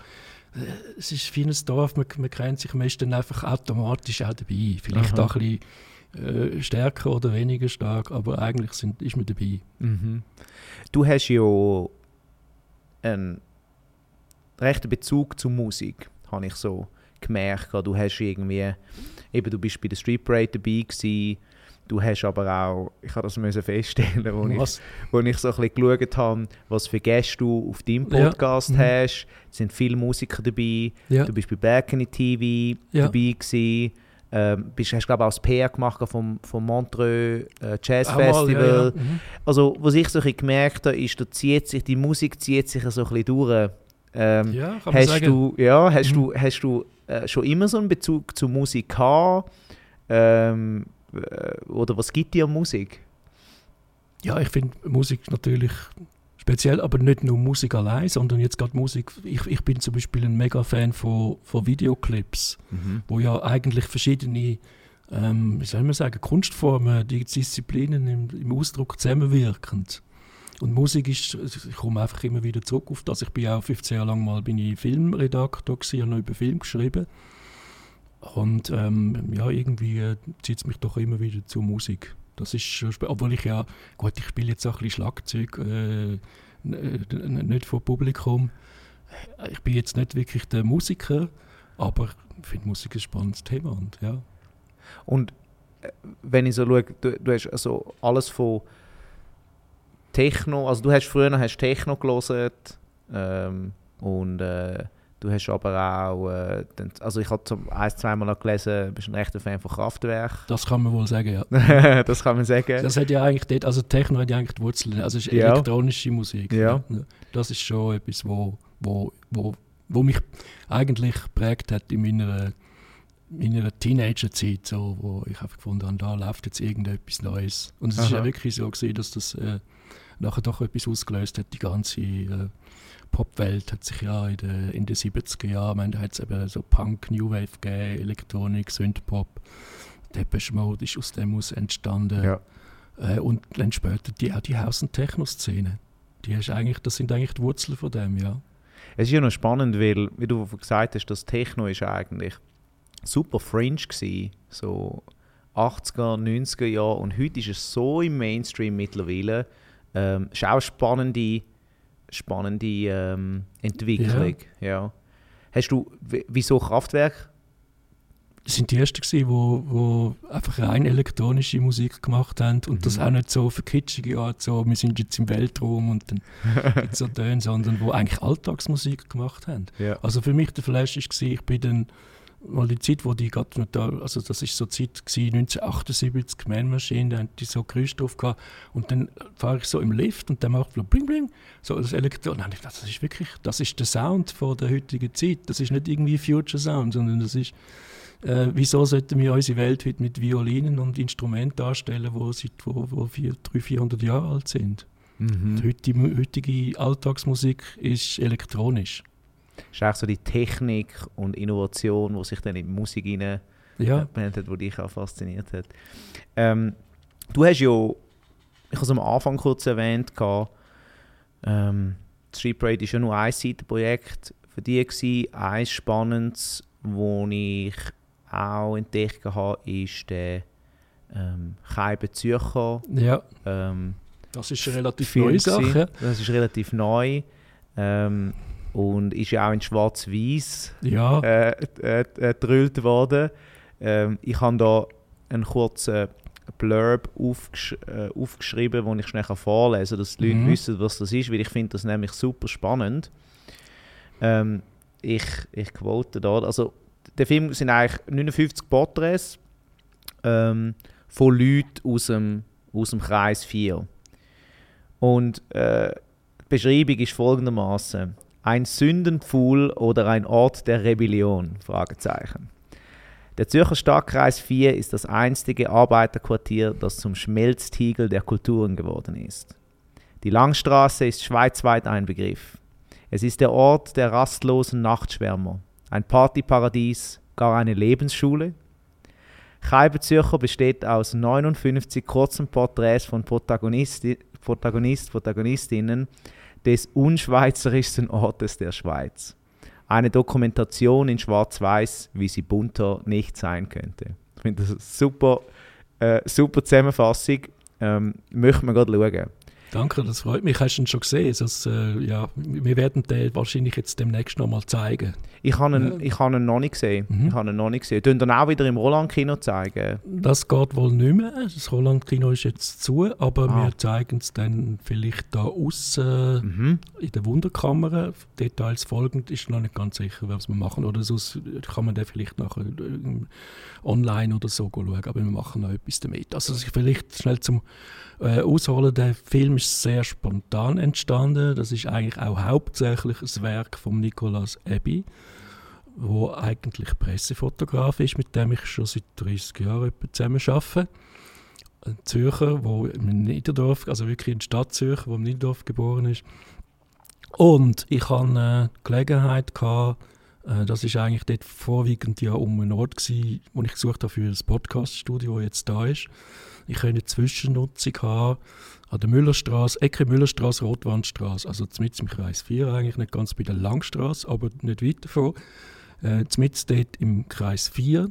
äh, es ist wie ein Dorf, man, man kennt sich, man ist dann einfach automatisch auch dabei. Vielleicht Aha. auch ein bisschen äh, stärker oder weniger stark, aber eigentlich sind, ist man dabei. Mhm. Du hast ja einen rechten Bezug zur Musik, habe ich so gemerkt. Du hast irgendwie, eben du bist bei der Street Parade dabei gewesen, du hast aber auch, ich habe das müssen feststellen, wo ich, wo ich so ein bisschen geschaut habe, was für Gäste du auf deinem Podcast ja. mhm. hast. Es sind viele Musiker dabei, ja. du bist bei Balcony TV ja. dabei gewesen. Ähm, bist, hast glaube auch das PR gemacht vom, vom Montreux äh, Jazz Festival. Mhm. Also was ich so ein gemerkt habe, ist, da zieht sich, die Musik zieht sich so ein bisschen durch. Ähm, ja, kann man hast sagen. Du, ja, hast mhm. du, hast du äh, schon immer so einen Bezug zur Musik gehabt? Ähm, äh, oder was gibt dir Musik? Ja, ich finde Musik natürlich speziell, aber nicht nur Musik allein, sondern jetzt gerade Musik. Ich, ich bin zum Beispiel ein Mega-Fan von, von Videoclips, mhm. wo ja eigentlich verschiedene, ähm, wie soll man sagen, Kunstformen, die Disziplinen im, im Ausdruck zusammenwirken. Und Musik ist, ich komme einfach immer wieder zurück auf das. Ich bin auch 15 Jahre lang mal bin ich Filmredaktor gewesen, habe noch über Film geschrieben. Und ähm, ja, irgendwie äh, zieht es mich doch immer wieder zur Musik. Das ist obwohl ich ja, gut, ich spiele jetzt auch ein bisschen Schlagzeug, äh, nicht vor Publikum. Ich bin jetzt nicht wirklich der Musiker, aber ich finde Musik ein spannendes Thema. Und, ja. und äh, wenn ich so schaue, du, du hast also alles von Techno, also du hast früher hast Techno gelesen ähm, und äh, Du hast aber auch, äh, also ich habe ein, zweimal gelesen, bist ein rechter Fan von Kraftwerk. Das kann man wohl sagen, ja. [LAUGHS] das kann man sagen. Das hat ja eigentlich dort, also Techno hat ja eigentlich die Wurzeln, also es ist ja. elektronische Musik. Ja. Ne? Das ist schon etwas, wo, wo, wo, wo mich eigentlich geprägt hat in meiner, meiner Teenagerzeit, so, wo ich einfach gefunden habe, da läuft jetzt irgendetwas Neues. Und es ist ja wirklich so gewesen, dass das äh, nachher doch etwas ausgelöst hat, die ganze... Äh, Popwelt hat sich ja in den, in den 70er Jahren, da hat es eben so Punk, New Wave gegeben, Elektronik, Synthpop. Depeche Mode ist aus dem aus entstanden. Ja. Äh, und dann später die, auch die House- und Techno-Szene. Die hast eigentlich, das sind eigentlich die Wurzeln von dem, ja. Es ist ja noch spannend, weil, wie du gesagt hast, das Techno ist eigentlich super fringe gewesen, so 80er, 90er Jahre und heute ist es so im Mainstream mittlerweile. Ähm, ist auch spannende spannende ähm, Entwicklung. Ja. ja. Hast du, wieso Kraftwerk? Das sind die ersten die wo, wo einfach rein elektronische Musik gemacht haben und mhm. das auch nicht so für kitschige Art, so wir sind jetzt im Weltraum und dann [LAUGHS] so Töne, sondern wo eigentlich Alltagsmusik gemacht haben. Ja. Also für mich der Flash war, ich bin dann mal die Zeit, wo die gerade da, also das ist so die Zeit gewesen, 1978, Man Machine, da haben die so Geräusche drauf gehabt und dann fahre ich so im Lift und dann macht so bling bling, so das Elektron, nein, das ist wirklich, das ist der Sound von der heutigen Zeit, das ist nicht irgendwie Future Sound, sondern das ist, äh, wieso sollten wir unsere Welt heute mit Violinen und Instrumenten darstellen, wo seit wo, wo 300, 400 Jahre alt sind? Mhm. Die heutige Alltagsmusik ist elektronisch ist auch so die Technik und Innovation, die sich dann in die Musik hinein ja. hat, die dich auch fasziniert hat. Ähm, du hast ja, ich habe es am Anfang kurz erwähnt, ähm, Street Parade war ja nur ein Seitenprojekt für dich. Ein spannendes, das ich auch entdeckt habe, ist der ähm, Keibe Zürcher. Ja. Ähm, das ist eine relativ neue Sache. Das ist relativ neu. Ähm, und ist ja auch in Schwarz-Weiß ja. äh, äh, äh, worden. Ähm, ich habe da einen kurzen Blurb aufgesch äh, aufgeschrieben, den ich schnell vorlesen kann, dass die mhm. Leute wissen, was das ist, weil ich finde das nämlich super spannend. Ähm, ich, ich quote da, also der Film sind eigentlich 59 Porträts ähm, von Leuten aus dem, aus dem Kreis 4. Und äh, die Beschreibung ist folgendermaßen: ein Sündenpfuhl oder ein Ort der Rebellion? Fragezeichen. Der Zürcher Stadtkreis 4 ist das einstige Arbeiterquartier, das zum Schmelztiegel der Kulturen geworden ist. Die Langstraße ist schweizweit ein Begriff. Es ist der Ort der rastlosen Nachtschwärmer, ein Partyparadies, gar eine Lebensschule. Kaiberzürcher besteht aus 59 kurzen Porträts von Protagonisti Protagonist, Protagonistinnen des unschweizerischsten Ortes der Schweiz. Eine Dokumentation in Schwarz-Weiß, wie sie bunter nicht sein könnte. Ich finde das eine super, äh, super Zusammenfassung. Ähm, möchte man gerade schauen. Danke, das freut mich. Hast du ihn schon gesehen? Das, äh, ja, wir werden den wahrscheinlich jetzt demnächst noch mal zeigen. Ich habe ihn, ja. hab ihn noch nicht gesehen. Mhm. Ich habe ihn noch nicht gesehen. Dann auch wieder im Roland-Kino zeigen? Das geht wohl nicht mehr. Das Roland-Kino ist jetzt zu, aber ah. wir zeigen es dann vielleicht da außen mhm. in der Wunderkammer. Details folgend ist noch nicht ganz sicher, was wir machen. Oder sonst kann man den vielleicht nachher äh, online oder so schauen. Aber wir machen noch etwas damit. Also vielleicht schnell zum äh, ausholen. Der Film ist sehr spontan entstanden. Das ist eigentlich auch hauptsächlich ein Werk von Nicolas Ebbi, wo eigentlich Pressefotograf ist, mit dem ich schon seit 30 Jahren zusammen arbeite. Ein Zürcher, wo im Niederdorf, also wirklich in Stadt Zürich, wo im Niederdorf geboren ist. Und ich hatte die Gelegenheit gehabt, äh, das ist eigentlich dort vorwiegend ja um einen Ort gewesen, wo ich gesucht habe für das Podcaststudio, das jetzt da ist. Ich könnte eine Zwischennutzung haben an der Müllerstraße, Ecke Müllerstraße, Rotwandstraße, also zumindest im Kreis 4 eigentlich, nicht ganz bei der Langstraße, aber nicht weit davon. Äh, zumindest dort im Kreis 4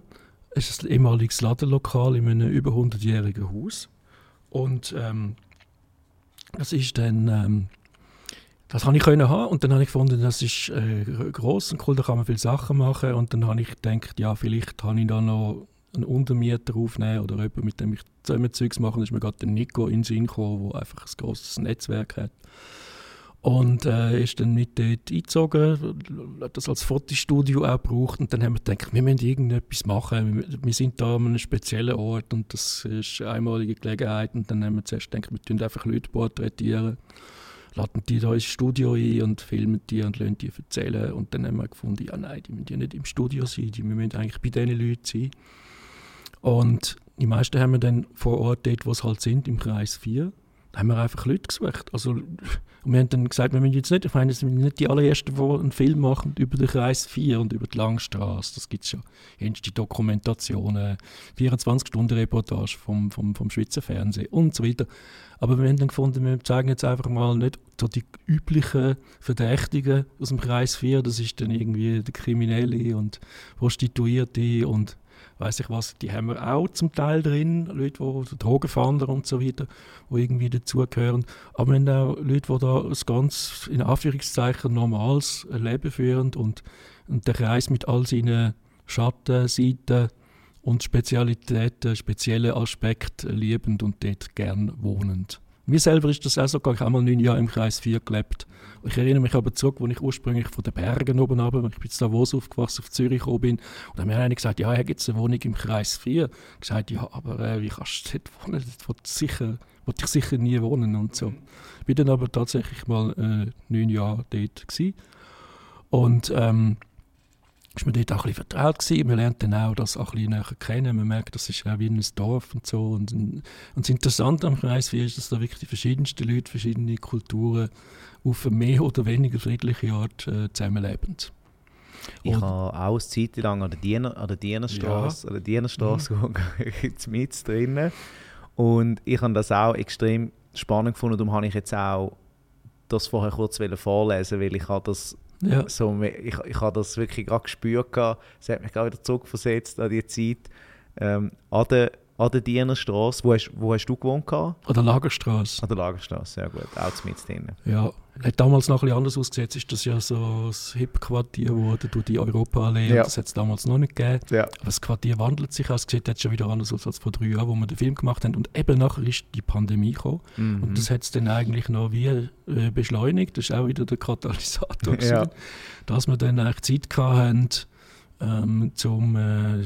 ist ein ehemaliges Ladenlokal in einem über 100-jährigen Haus. Und ähm, das ist dann, ähm, das habe ich haben und dann habe ich gefunden, das ist äh, groß und cool, da kann man viele Sachen machen und dann habe ich gedacht, ja, vielleicht habe ich da noch einen Untermieter aufnehmen oder jemanden, mit dem ich zusammen Zeugs mache. Ist mir gerade der Nico in den Sinn gekommen, der einfach ein grosses Netzwerk hat. Und äh, ist dann mit dort eingezogen, hat das als Fotostudio auch gebraucht. Und dann haben wir gedacht, wir müssen irgendetwas machen. Wir, wir sind da an einem speziellen Ort und das ist eine einmalige Gelegenheit. Und dann haben wir zuerst gedacht, wir tun einfach Leute porträtieren, laden die da ins Studio ein und filmen die und lassen die erzählen. Und dann haben wir gefunden, ja nein, die müssen ja nicht im Studio sein, die müssen eigentlich bei diesen Leuten sein. Und die meisten haben wir dann vor Ort dort, wo sie halt sind, im Kreis 4. Da haben wir einfach Leute gesucht. Also, und wir haben dann gesagt, wir müssen jetzt nicht, ich meine, wir sind nicht die allerersten, die einen Film machen über den Kreis 4 und über die Langstrasse. Das gibt es schon. Die Dokumentationen, 24-Stunden-Reportage vom, vom, vom Schweizer Fernsehen und so weiter. Aber wir haben dann gefunden, wir zeigen jetzt einfach mal nicht so die üblichen Verdächtigen aus dem Kreis 4. Das ist dann irgendwie der Kriminelle und Prostituierte und weiß ich was, die haben wir auch zum Teil drin, Leute, die Drogenfahnder und so weiter, die irgendwie dazugehören. Aber haben auch Leute, die da ein ganz, in Anführungszeichen, normales Leben führen und, und der Kreis mit all seinen Schatten, Seiten und Spezialitäten, spezielle Aspekte liebend und dort gern wohnend. Mir selber ist das auch so, ich habe einmal neun Jahre im Kreis 4 gelebt. Ich erinnere mich aber zurück, als ich ursprünglich von den Bergen oben runter, ich bin in Davos aufgewachsen, auf Zürich gekommen bin, und dann haben mir einer gesagt, ja, hier gibt es eine Wohnung im Kreis 4. Ich gesagt, ja, aber äh, wie kannst du dort wohnen? Dort will sicher, will ich sicher nie wohnen und so. Ich bin dann aber tatsächlich mal äh, neun Jahre dort gewesen. Und ähm, ist man dort auch ein bisschen vertraut gewesen. Man lernt dann auch das auch ein bisschen näher kennen. Man merkt, das ist auch wie ein Dorf und so. Und, und das Interessante am Kreis 4 ist, dass da wirklich die verschiedensten Leute, verschiedene Kulturen auf eine mehr oder weniger friedliche Art äh, zusammenleben. Ich habe auch eine Zeit lang an der, Diener, an der Dienerstraße, ja. an der Dienerstraße mhm. [LAUGHS] mit drinnen. Und ich habe das auch extrem spannend gefunden. Darum habe ich jetzt auch das vorher kurz vorlesen, weil ich habe das ja. so, ich, ich habe das wirklich gerade gespürt. Es hat mich gerade wieder zurückversetzt an die Zeit. Ähm, an der an der Dienerstraße. Wo hast, wo hast du gewohnt? An der Lagerstraße. An der Lagerstraße, sehr gut. Auch mit drin. Ja, hat damals noch ein bisschen anders ausgesetzt. Ist das ja so das Hip-Quartier wurde durch die Europaallee. Ja. Das hat es damals noch nicht gegeben. Ja. Aber das Quartier wandelt sich. Es sieht jetzt schon wieder anders aus als vor drei Jahren, wo wir den Film gemacht haben. Und eben nachher ist die Pandemie gekommen. Mhm. Und das hat es dann eigentlich noch wie äh, beschleunigt. Das ist auch wieder der Katalysator. ja. Dass wir dann eigentlich Zeit hatten, ähm, zum äh,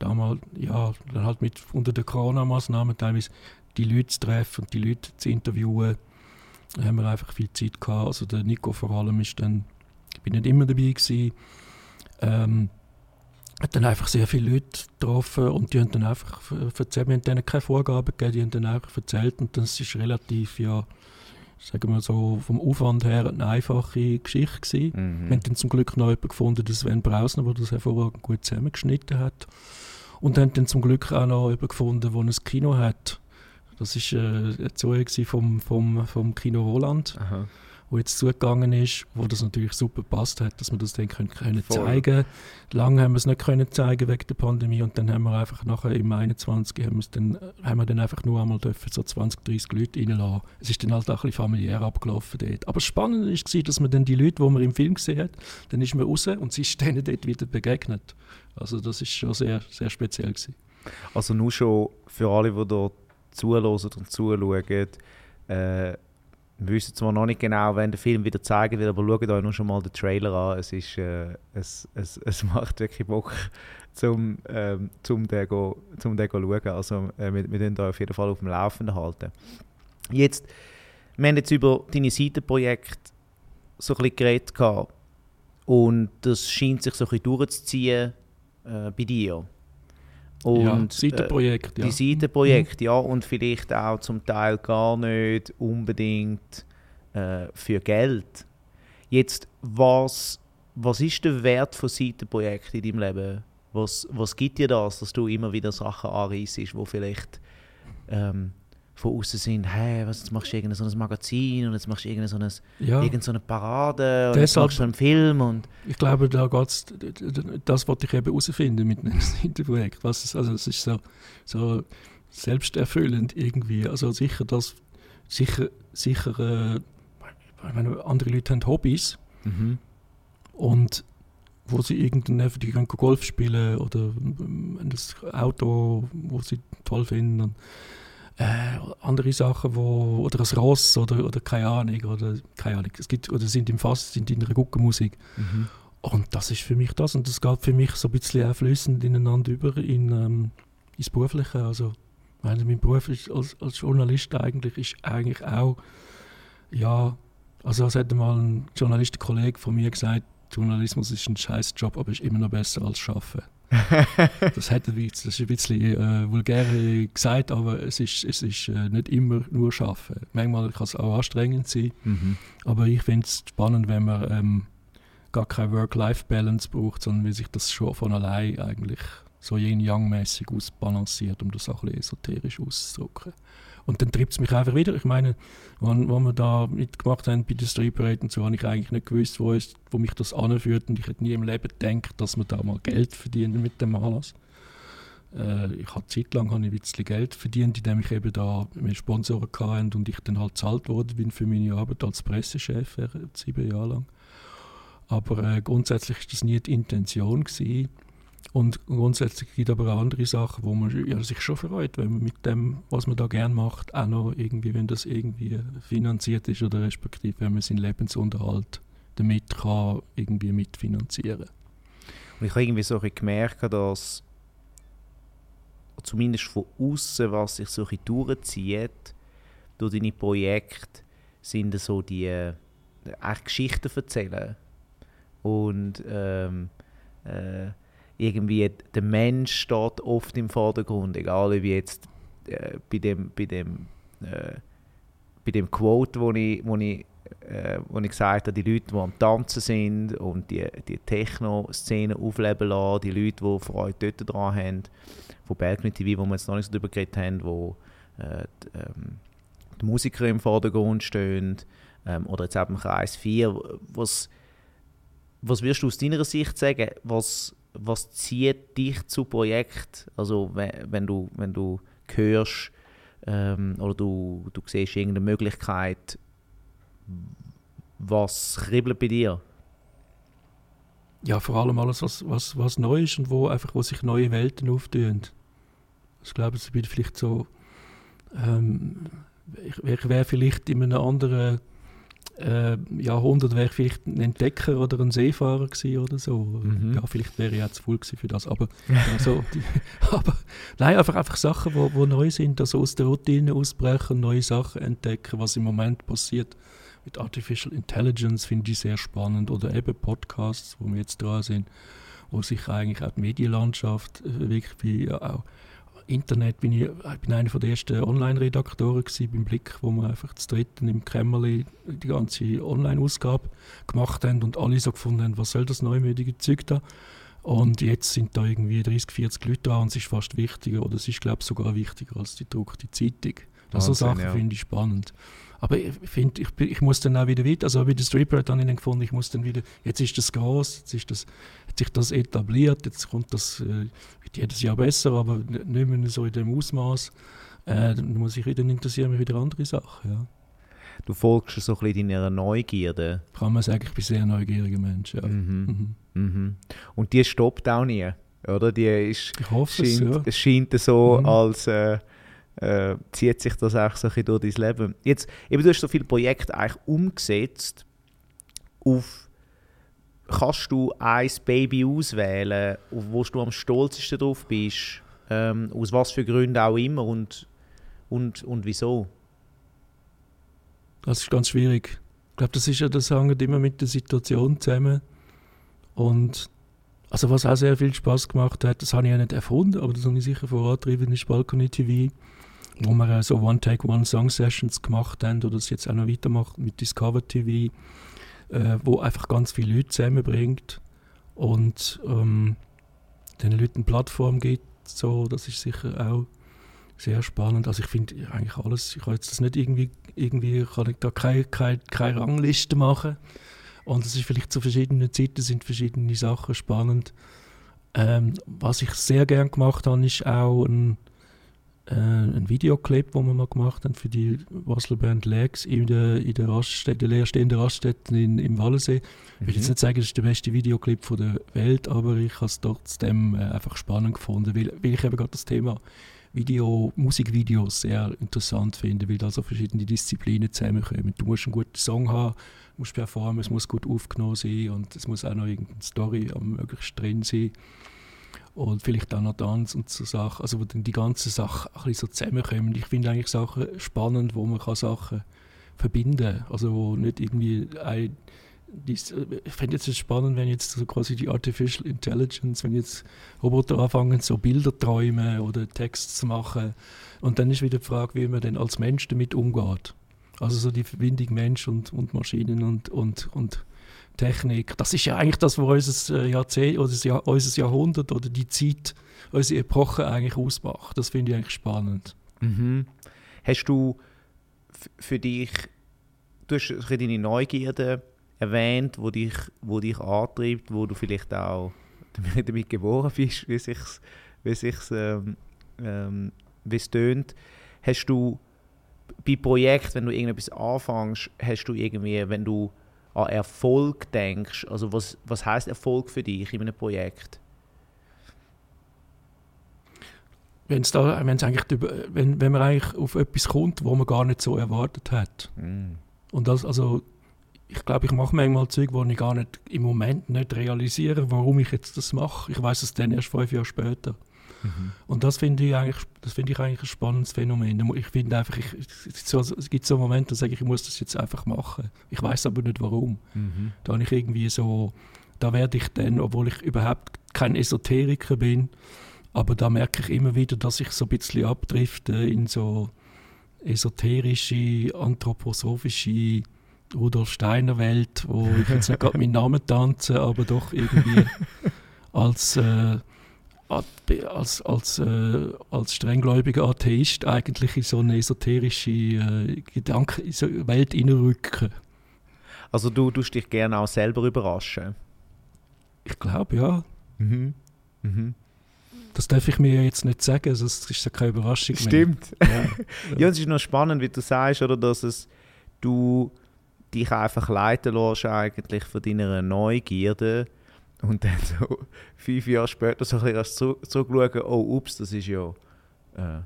damals, ja, dann halt mit unter den Corona-Maßnahmen teilweise die Leute zu treffen und die Leute zu interviewen, da haben wir einfach viel Zeit gehabt. Also der Nico vor allem ist dann, ich bin nicht immer dabei gewesen, ähm, hat dann einfach sehr viele Leute getroffen und die haben dann einfach erzählt, wir haben denen keine Vorgaben gegeben, die haben dann einfach erzählt und das ist relativ, ja, sagen wir so, vom Aufwand her eine einfache Geschichte gewesen. Mhm. Wir haben dann zum Glück noch jemanden gefunden, den Sven Brausner, der das hervorragend gut zusammengeschnitten hat. Und haben dann zum Glück auch noch jemanden gefunden, der ein Kino hat. Das war äh, ein Zoe vom, vom, vom Kino Roland, Aha. Wo jetzt zugegangen ist, wo das natürlich super gepasst hat, dass wir das dann können, können zeigen Lange haben wir es nicht können zeigen wegen der Pandemie und dann haben wir einfach nachher im 21. haben, dann, haben wir dann einfach nur einmal dürfen so 20, 30 Leute reinlassen. Es ist dann halt auch ein bisschen familiär abgelaufen dort. Aber spannend war, dass man dann die Leute, die man im Film gesehen hat, dann ist man raus und sie ist [LAUGHS] denen dort wieder begegnet. Also das ist schon sehr, sehr speziell gewesen. Also nur schon für alle, die da zuhören und zuschauen, äh, wir wissen zwar noch nicht genau, wann der Film wieder zeigen wird, aber schaut euch nur schon mal den Trailer an. Es, ist, äh, es, es, [LAUGHS] es macht wirklich Bock, zum, ähm, zum den, go schauen. Also äh, wir, wir da auf jeden Fall auf dem Laufenden halten. Jetzt, wir haben jetzt über deine Seitenprojekte so ein bisschen geredet gehabt. und das scheint sich so ein bisschen durchzuziehen äh, bei dir. Ja, Und, äh, Seitenprojekt, ja. die Seitenprojekte, ja, und vielleicht auch zum Teil gar nicht unbedingt äh, für Geld. Jetzt, was, was ist der Wert von Seitenprojekten in deinem Leben? Was, was gibt dir das, dass du immer wieder Sachen anreißt, wo vielleicht ähm, von außen sind, hey, was, jetzt machst du irgendein so ein Magazin und jetzt machst du irgendeine so, eine, ja. irgend so eine Parade und jetzt Deshalb- machst du einen Film und Ich glaube, da geht's, das wollte ich eben herausfinden mit einem Seitenprojekt. [LAUGHS] Was es, also es ist so, so selbsterfüllend irgendwie. Also sicher, das, sicher, sicher äh, meine, andere Leute haben Hobbys mhm. und wo sie irgendein, die können Golf spielen oder ähm, das Auto, wo sie toll finden. Und, äh, andere Sachen, wo, oder das Ross oder, oder keine Ahnung, oder keine Ahnung. Es gibt, oder sind im Fass, sind in der Guckenmusik. Mhm. Und das ist für mich das. Und das geht für mich so ein bisschen fließend ineinander über in, ähm, ins Berufliche. Also, meine, mein Beruf ist als, als Journalist eigentlich, ist eigentlich auch, ja, also es hat mal ein Journalistenkollege von mir gesagt, Journalismus ist ein scheiß Job, aber ist immer noch besser als Arbeiten. [LAUGHS] das, hat er, wie- das ist ein bisschen äh, vulgär gesagt, aber es ist, es ist äh, nicht immer nur Arbeiten. Manchmal kann es auch anstrengend sein. Mhm. Aber ich finde es spannend, wenn man ähm, gar keine Work-Life-Balance braucht, sondern wie sich das schon von allein eigentlich so yin-yang-mäßig ausbalanciert, um das auch ein bisschen esoterisch auszudrücken. Und dann trifft es mich einfach wieder. Ich meine, wann, wann wir da mitgemacht haben bei der Street Parade und so, habe ich eigentlich nicht gewusst, wo, es, wo mich das anführt. Und ich hätte nie im Leben gedacht, dass wir da mal Geld verdienen mit dem Anlass. Äh, ich habe zeitlang habe ich ein bisschen Geld verdient, indem ich eben da mehr Sponsoren hatte und ich dann halt bezahlt worden bin für meine Arbeit als Pressechef während sieben Jahre lang. Aber äh, grundsätzlich ist das nie die Intention gewesen. Und grundsätzlich gibt es aber auch andere Sachen, wo man ja, sich schon freut, wenn man mit dem, was man da gerne macht, auch noch irgendwie, wenn das irgendwie finanziert ist oder respektive, wenn man seinen Lebensunterhalt damit kann irgendwie mitfinanzieren. Und ich habe irgendwie so ein gemerkt, dass zumindest von außen, was sich so ein durchzieht durch deine Projekte, sind so die äh, Geschichten erzählen. Und ähm, äh, irgendwie der Mensch steht oft im Vordergrund, egal ob jetzt äh, bei dem, bei dem, äh, bei dem Quote, wo ich, wo ich äh, wo ich gesagt habe, die Leute, die am Tanzen sind und die, die Techno-Szene aufleben lassen, die Leute, die Freude dort dran haben, von Bergnet TV, wo wir jetzt noch nicht so drüber geredet haben, wo äh, die, ähm, die Musiker im Vordergrund stehen, ähm, oder jetzt eben Kreis 4, was, was wirst du aus deiner Sicht sagen, was, was zieht dich zu Projekt? Also wenn, du, wenn du hörst ähm, oder du, du siehst irgendeine Möglichkeit, was kribbelt bei dir? Ja, vor allem alles, was, was, was neu ist und wo, einfach, wo sich neue Welten auftun. Ich glaube, es wird vielleicht so. Ähm, ich ich wäre vielleicht in einem anderen äh, Jahrhundert wäre ich vielleicht ein Entdecker oder ein Seefahrer gewesen oder so. Mhm. Ja, vielleicht wäre ich auch zu voll für das. Aber, [LAUGHS] also, die, [LAUGHS] aber nein, einfach, einfach Sachen, die wo, wo neu sind, also aus der Routine ausbrechen, neue Sachen entdecken, was im Moment passiert. Mit Artificial Intelligence finde ich sehr spannend. Oder eben Podcasts, wo wir jetzt dran sind, wo sich eigentlich auch die Medienlandschaft äh, wirklich ja, auch Internet bin ich, ich bin einer der ersten Online-Redaktoren beim Blick, wo wir einfach zu dritten im Kämmerli die ganze Online-Ausgabe gemacht haben und alle so gefunden haben, was soll das neumütige Zeug da? Und jetzt sind da irgendwie 30, 40 Leute dran und es ist fast wichtiger, oder es ist, glaube ich, sogar wichtiger als die gedruckte Zeitung. Das so Sachen ja. finde ich spannend. Aber ich finde, ich, ich muss dann auch wieder weiter, also bei der Streetbird habe ich dann gefunden, ich muss dann wieder, jetzt ist das groß, jetzt ist das, hat sich das etabliert, jetzt kommt das, äh, jedes Jahr besser, aber nicht mehr so in dem Ausmaß. Äh, dann muss ich wieder, interessieren mich wieder andere Sachen, ja. Du folgst so ein bisschen deiner Neugierde. Kann man sagen, ich bin ein sehr neugieriger Mensch, ja. Mhm. Mhm. Mhm. Und die stoppt auch nie, oder? Die ist, ich hoffe scheint, es, ja. Es scheint so, mhm. als... Äh, äh, zieht sich das auch so ein durch dein Leben. Jetzt, eben, du hast so viele Projekte eigentlich umgesetzt. Auf, kannst du ein Baby auswählen, auf wo du am stolzesten drauf bist? Ähm, aus was für Gründen auch immer und, und, und wieso? Das ist ganz schwierig. Ich glaube, das ist ja das hängt immer mit der Situation zusammen. Und also was auch sehr viel Spaß gemacht hat, das habe ich ja nicht erfunden, aber das habe ich sicher vorantrieben, ist Balcony TV wo wir so One-Take, One-Song-Sessions gemacht haben oder das jetzt auch noch weitermacht mit Discover TV, äh, wo einfach ganz viele Leute zusammenbringt und ähm, den Leuten eine Plattform gibt. So, das ist sicher auch sehr spannend. Also ich finde eigentlich alles, ich kann jetzt das nicht irgendwie, irgendwie kann ich da keine, keine, keine Rangliste machen. Und es ist vielleicht zu verschiedenen Zeiten sind verschiedene Sachen spannend. Ähm, was ich sehr gern gemacht habe, ist auch ein äh, einen Videoclip, den wir mal gemacht haben für die Basler Band Legs in der, in der Raststätte, leerstehenden Raststätte in, im Wallensee. Ich will jetzt mhm. nicht sagen, das ist der beste Videoclip von der Welt, aber ich habe es trotzdem äh, einfach spannend gefunden, weil, weil ich eben gerade das Thema Video, Musikvideos sehr interessant finde, weil da so verschiedene Disziplinen zusammenkommen. Du musst einen guten Song haben, musst performen, es muss gut aufgenommen sein und es muss auch noch irgendeine Story am möglichst drin sein und vielleicht auch noch Tanz und so Sachen, also wo dann die ganzen Sachen ein bisschen so zusammenkommen. Ich finde eigentlich Sachen spannend, wo man Sachen verbinden kann, also wo nicht irgendwie ein ich fände es spannend, wenn jetzt so quasi die Artificial Intelligence, wenn jetzt Roboter anfangen, so Bilder träumen oder Text zu machen. Und dann ist wieder die Frage, wie man denn als Mensch damit umgeht. Also so die Verbindung Mensch und, und Maschinen und, und, und Technik. Das ist ja eigentlich das, was unser äh, Jahrzehnt oder unser Jahrhundert oder die Zeit, unsere Epoche eigentlich ausmacht. Das finde ich eigentlich spannend. Mhm. Hast du für dich, du hast deine Neugierde erwähnt, wo dich, wo dich antreibt, wo du vielleicht auch [LAUGHS] damit geboren bist, wie sich's, wie sich's, ähm, ähm, tönt. Hast du bei Projekten, wenn du irgendetwas anfängst, hast du irgendwie, wenn du an Erfolg denkst, also was, was heißt Erfolg für dich in einem Projekt? Wenn's da, wenn's eigentlich, wenn, wenn man eigentlich auf etwas kommt, wo man gar nicht so erwartet hat. Mm. Und das, also, ich glaube, ich mache manchmal Zeug, wo ich gar nicht im Moment nicht realisiere, warum ich jetzt das mache. Ich weiß es dann erst fünf Jahre später. Mhm. Und das finde ich, eigentlich, das find ich eigentlich ein spannendes Phänomen. Ich finde einfach, ich, so, es gibt so Momente, da sage ich, ich muss das jetzt einfach machen. Ich weiß aber nicht warum. Mhm. Da habe ich irgendwie so, da werde ich dann, obwohl ich überhaupt kein Esoteriker bin, aber da merke ich immer wieder, dass ich so ein bisschen abdrifte in so esoterische, anthroposophische Rudolf Steiner Welt, wo ich jetzt nicht gerade meinen Namen tanze, aber doch irgendwie [LAUGHS] als äh, als, als, äh, als strenggläubiger Atheist eigentlich in so eine esoterische äh, Gedanken, so Welt hineinrücken. Also du tust dich gerne auch selber überraschen? Ich glaube, ja. Mhm. Mhm. Das darf ich mir jetzt nicht sagen, also das ist ja keine Überraschung Stimmt. Mehr. [LAUGHS] Ja, ja. ja, es ist noch spannend, wie du sagst, oder, dass es, du dich einfach leiten lässt eigentlich von deiner Neugierde und dann so [LAUGHS] fünf Jahre später so ein bisschen zurückschauen, oh, ups, das ist ja, äh,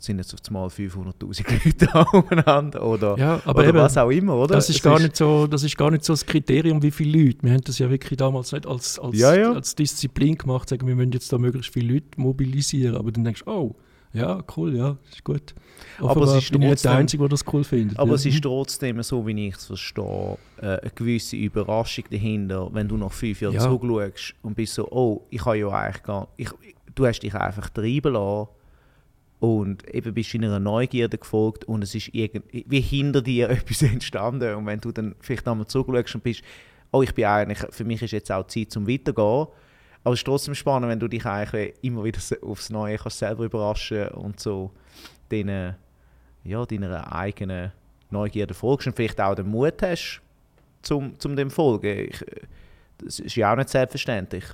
sind jetzt auf einmal 500'000 [LAUGHS] Leute umeinander oder, ja, aber oder eben, was auch immer, oder? Das ist, gar ist nicht so, das ist gar nicht so das Kriterium, wie viele Leute. Wir haben das ja wirklich damals nicht als, als, ja, ja. als Disziplin gemacht, sagen wir müssen jetzt da möglichst viele Leute mobilisieren, aber dann denkst du, oh, ja, cool, ja, ist gut. aber es ist bin ich nicht der Einzige, der das cool findet. Aber ja. es ist trotzdem, so wie ich es verstehe, äh, eine gewisse Überraschung dahinter, wenn du nach fünf Jahren ja. zurückschaust und bist so, oh, ich habe ja eigentlich gar ich, du hast dich einfach treiben lassen und eben bist du einer Neugierde gefolgt und es ist irgendwie wie hinter dir [LAUGHS] etwas entstanden und wenn du dann vielleicht nochmal zurückschaust und bist, oh ich bin eigentlich, für mich ist jetzt auch Zeit zum Weitergehen, aber es ist trotzdem spannend, wenn du dich eigentlich immer wieder aufs Neue kannst selber überraschen und so deine, ja, deiner eigenen Neugierde folgst und vielleicht auch den Mut hast, zum, zum dem folgen. Ich, das ist ja auch nicht selbstverständlich,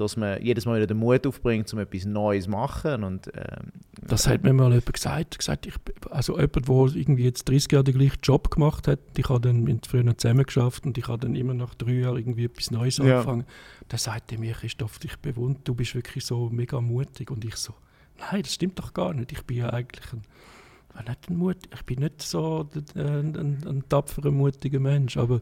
dass man jedes Mal wieder den Mut aufbringt, um etwas Neues zu machen. Und, ähm, das hat mir mal jemand gesagt. gesagt ich, also jemand, der irgendwie jetzt 30 Jahre den gleichen Job gemacht hat, ich habe dann mit früher zusammen geschafft und ich habe dann immer nach drei Jahren irgendwie etwas Neues ja. angefangen. Der sagte mir, Christoph, ich bewundere, du bist wirklich so mega mutig. Und ich so, nein, das stimmt doch gar nicht. Ich bin ja eigentlich ein ein ich bin nicht so ein, ein, ein tapferer, mutiger Mensch, aber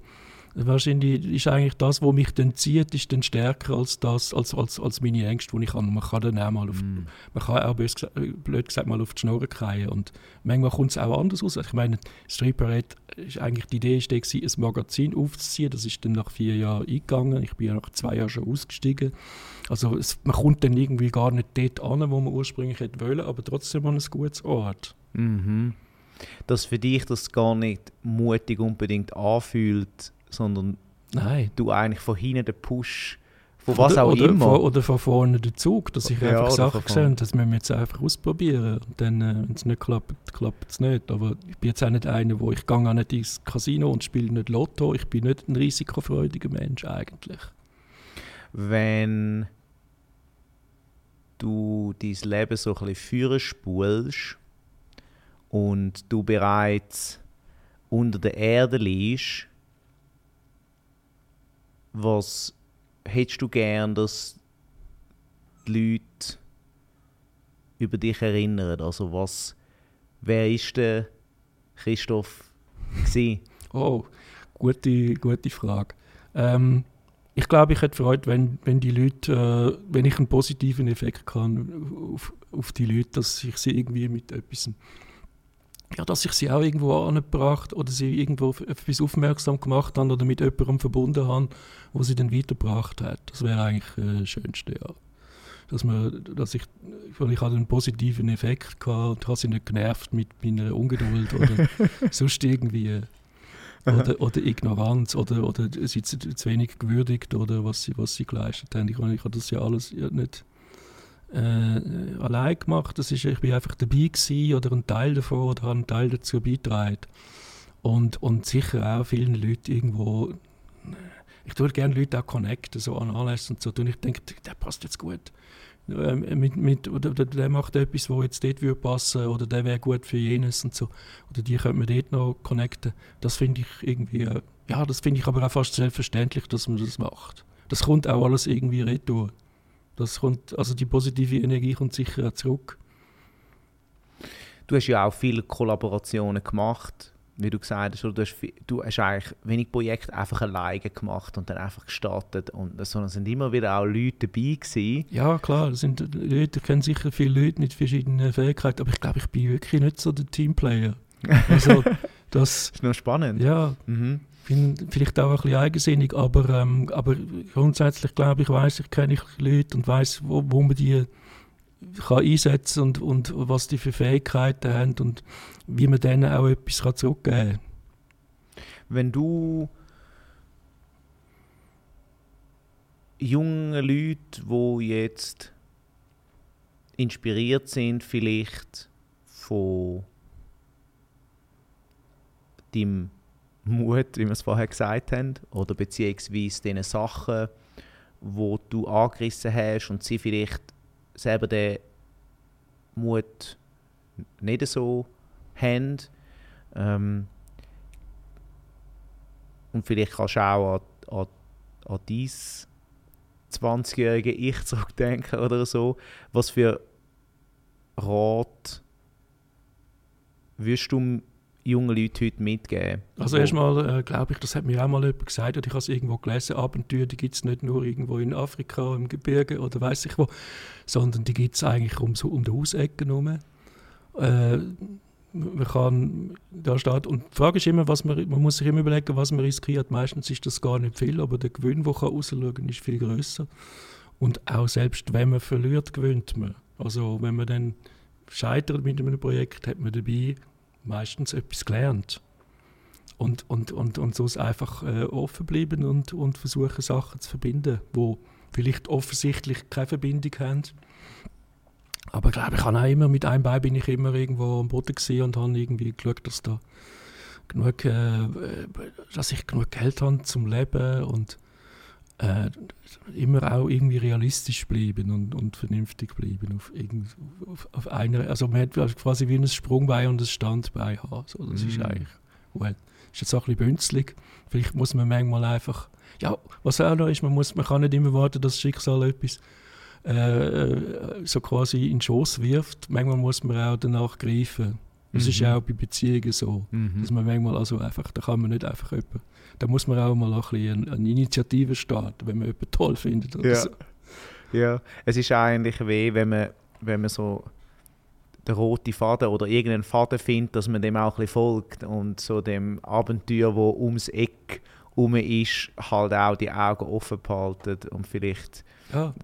wahrscheinlich ist eigentlich das, was mich dann zieht, ist dann stärker als das, als, als, als meine Ängste, die ich habe. Man kann dann auch mal auf, mm. man kann auch bös, blöd gesagt mal auf die Schnur kriechen und manchmal kommt es auch anders aus. Ich meine, Street Parade ist eigentlich die Idee ist die, ein Magazin aufzuziehen. Das ist dann nach vier Jahren eingegangen. Ich bin ja nach zwei Jahren schon ausgestiegen. Also es, man kommt dann irgendwie gar nicht dort an, wo man ursprünglich hätte wollen, aber trotzdem an ein gutes Ort. Mhm. Dass für dich das gar nicht mutig unbedingt anfühlt, sondern Nein. du eigentlich von hinten den Push, von was oder, auch oder immer. Von, oder von vorne den Zug, dass ich ja, einfach Sachen sehe, das müssen wir jetzt einfach ausprobieren. Und dann, äh, wenn es nicht klappt, klappt es nicht. Aber ich bin jetzt auch nicht einer, wo ich gehe auch nicht ins Casino und spiele nicht Lotto. Ich bin nicht ein risikofreudiger Mensch eigentlich. Wenn du dein Leben so ein bisschen spulst und du bereits unter der Erde liegst, was hättest du gern, dass die Leute über dich erinnern? Also was, wer ist der Christoph gewesen? Oh, gute, gute Frage. Ähm, ich glaube, ich hätte Freude, wenn, wenn die Leute, äh, wenn ich einen positiven Effekt kann auf, auf die Leute, dass ich sie irgendwie mit etwas ja, dass ich sie auch irgendwo angebracht oder sie irgendwo auf etwas aufmerksam gemacht habe oder mit jemandem verbunden habe, wo sie dann weitergebracht hat. Das wäre eigentlich äh, das Schönste, ja. Dass, man, dass ich, weil ich hatte einen positiven Effekt gehabt und habe sie nicht genervt mit meiner Ungeduld oder [LAUGHS] sonst irgendwie. Oder, oder Ignoranz oder, oder sie zu, zu wenig gewürdigt oder was sie, was sie geleistet haben. Ich, ich habe das ja alles ja nicht äh, allein gemacht. Das ist, ich bin einfach dabei gewesen oder ein Teil davon oder habe einen Teil dazu beigetragen. Und, und sicher auch vielen Leuten irgendwo, ich tue gerne Leute auch connecten, so an Anlässen und so. Und ich denke, der passt jetzt gut. Ähm, mit, mit, oder, der macht etwas, wo jetzt dort würde passen oder der wäre gut für jenes und so. Oder die könnte man dort noch connecten. Das finde ich irgendwie, äh, ja, das finde ich aber auch fast selbstverständlich, dass man das macht. Das kommt auch alles irgendwie retour. Das kommt, also die positive Energie kommt sicher auch zurück. Du hast ja auch viele Kollaborationen gemacht, wie du gesagt hast. Du hast, du hast eigentlich wenig Projekte einfach alleine gemacht und dann einfach gestartet. Und es sind immer wieder auch Leute dabei gewesen. Ja, klar, das sind Leute, ich kenne sicher viele Leute mit verschiedenen Fähigkeiten, aber ich glaube, ich bin wirklich nicht so der Teamplayer. [LAUGHS] Also, das, das ist noch spannend. Ja. Mhm bin vielleicht auch ein bisschen eigensinnig, aber, ähm, aber grundsätzlich glaube ich, weiß ich, kenne ich Leute und weiß, wo, wo man die kann einsetzen und, und was die für Fähigkeiten haben und wie man denen auch etwas kann zurückgeben kann. Wenn du junge Leute, die jetzt inspiriert sind, vielleicht von deinem Mut, wie wir es vorher gesagt haben, oder beziehungsweise den Sachen, wo du angerissen hast und sie vielleicht selber den Mut nicht so haben. Ähm, und vielleicht kannst du auch an, an, an dein 20-jährige Ich zurückdenken [LAUGHS] oder so. Was für Rat würdest du jungen Leuten heute mitgeben? Also erstmal äh, glaube ich, das hat mir auch mal jemand gesagt, und ich habe es irgendwo gelesen, Abenteuer, die gibt es nicht nur irgendwo in Afrika, im Gebirge oder weiß ich wo, sondern die gibt es eigentlich um, so um die Hausecken herum. Äh, man kann da steht und die Frage ist immer, was man, man muss sich immer überlegen, was man riskiert. Meistens ist das gar nicht viel, aber der Gewinn, der rausschauen kann, ist viel größer. Und auch selbst wenn man verliert, gewinnt man. Also wenn man dann scheitert mit einem Projekt, hat man dabei meistens etwas gelernt. Und, und, und, und so ist einfach äh, offen bleiben und, und versuchen, Sachen zu verbinden, wo vielleicht offensichtlich keine Verbindung haben. Aber ich glaube, immer, mit einem Bein bin ich immer irgendwo am Boden gesehen und habe irgendwie geschaut, dass da genug, äh, dass ich genug Geld habe zum Leben und äh, immer auch irgendwie realistisch bleiben und, und vernünftig bleiben auf, auf, auf einer, also man hat quasi wie ein Sprungbein und ein Standbein haben. So, das mm. ist eigentlich, well, ist jetzt auch ein bisschen bünzlig. Vielleicht muss man manchmal einfach, ja, was auch noch ist, man, muss, man kann nicht immer warten, dass das Schicksal etwas äh, so quasi in den Schoß wirft. Manchmal muss man auch danach greifen. Das mhm. ist ja auch bei Beziehungen so, mhm. dass man manchmal also einfach, da kann man nicht einfach jemanden, da muss man auch mal ein bisschen eine, Initiative starten, wenn man jemanden toll findet oder ja. so. Ja, es ist eigentlich weh, wenn man, wenn man so den roten Faden oder irgendeinen Faden findet, dass man dem auch ein bisschen folgt und so dem Abenteuer, wo ums Eck rum ist, halt auch die Augen offen behalten und vielleicht ja.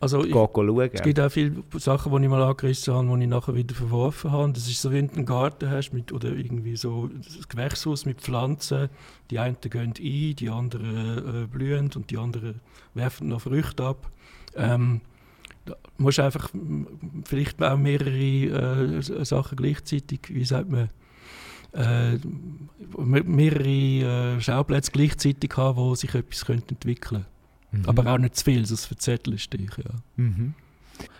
Also ich, schauen. Es gibt auch viele Sachen, die ich mal angerissen habe, die ich nachher wieder verworfen habe. Das ist so, wenn du einen Garten hast mit, oder irgendwie so ein Gewächshaus mit Pflanzen. Die einen gehen ein, die anderen äh, blühen und die anderen werfen noch Früchte ab. Ähm, da musst du einfach vielleicht auch mehrere äh, Sachen gleichzeitig, wie sagt man, äh, mehrere äh, Schauplätze gleichzeitig haben, wo sich etwas entwickeln könnte. Mhm. Aber auch nicht zu viel, sonst verzettelst du dich. Ja. Mhm.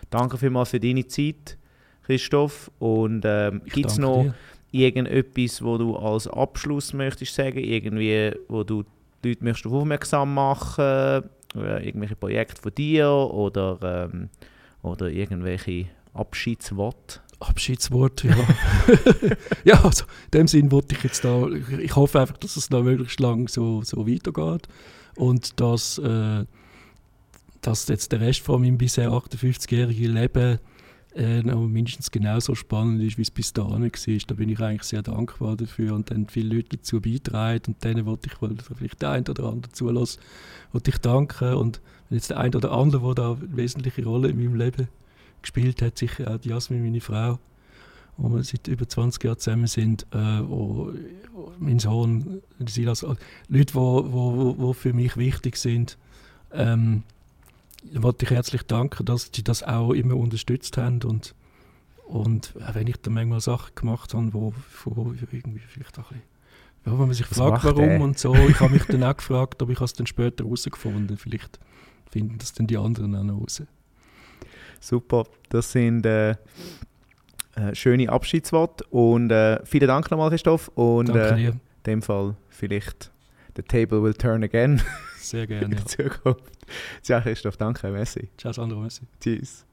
Danke vielmals für deine Zeit, Christoph. Und ähm, gibt es noch dir. irgendetwas, wo du als Abschluss möchtest sagen, irgendwie, wo du die Leute möchtest aufmerksam machen, oder irgendwelche Projekte von dir oder, ähm, oder irgendwelche Abschiedsworte? Abschiedswort, ja. [LAUGHS] ja, also in dem Sinn wollte ich jetzt da, ich hoffe einfach, dass es noch möglichst lang so, so weitergeht und dass, äh, dass jetzt der Rest von meinem bisher 58-jährigen Leben äh, mindestens genauso spannend ist, wie es bis dahin war. Da bin ich eigentlich sehr dankbar dafür. Und dann viele Leute dazu beitragen. Und denen wollte ich, weil vielleicht der ein oder andere zulassen, wollte ich danken. Und wenn jetzt der ein oder andere, der da eine wesentliche Rolle in meinem Leben gespielt hat, sicher auch Jasmin, meine Frau, wo wir seit über 20 Jahren zusammen sind, äh, wo, wo mein Sohn, Silas, Leute, die wo, wo, wo für mich wichtig sind, ähm, wollte ich herzlich danken, dass sie das auch immer unterstützt haben und, und wenn ich dann manchmal Sachen gemacht habe, wo, wo irgendwie vielleicht auch ein bisschen ja, wenn man sich Was fragt, warum der? und so. Ich habe mich dann auch gefragt, aber ich habe es dann später herausgefunden. Vielleicht finden das dann die anderen auch noch raus. Super, das sind äh, äh, schöne Abschiedsworte und äh, vielen Dank nochmal, Christoph. Und dir. in dem Fall vielleicht the table will turn again. Sehr gerne. [LAUGHS] in Zukunft. Ciao, Christoph, danke, merci. Ciao, Sandro, merci. Tschüss.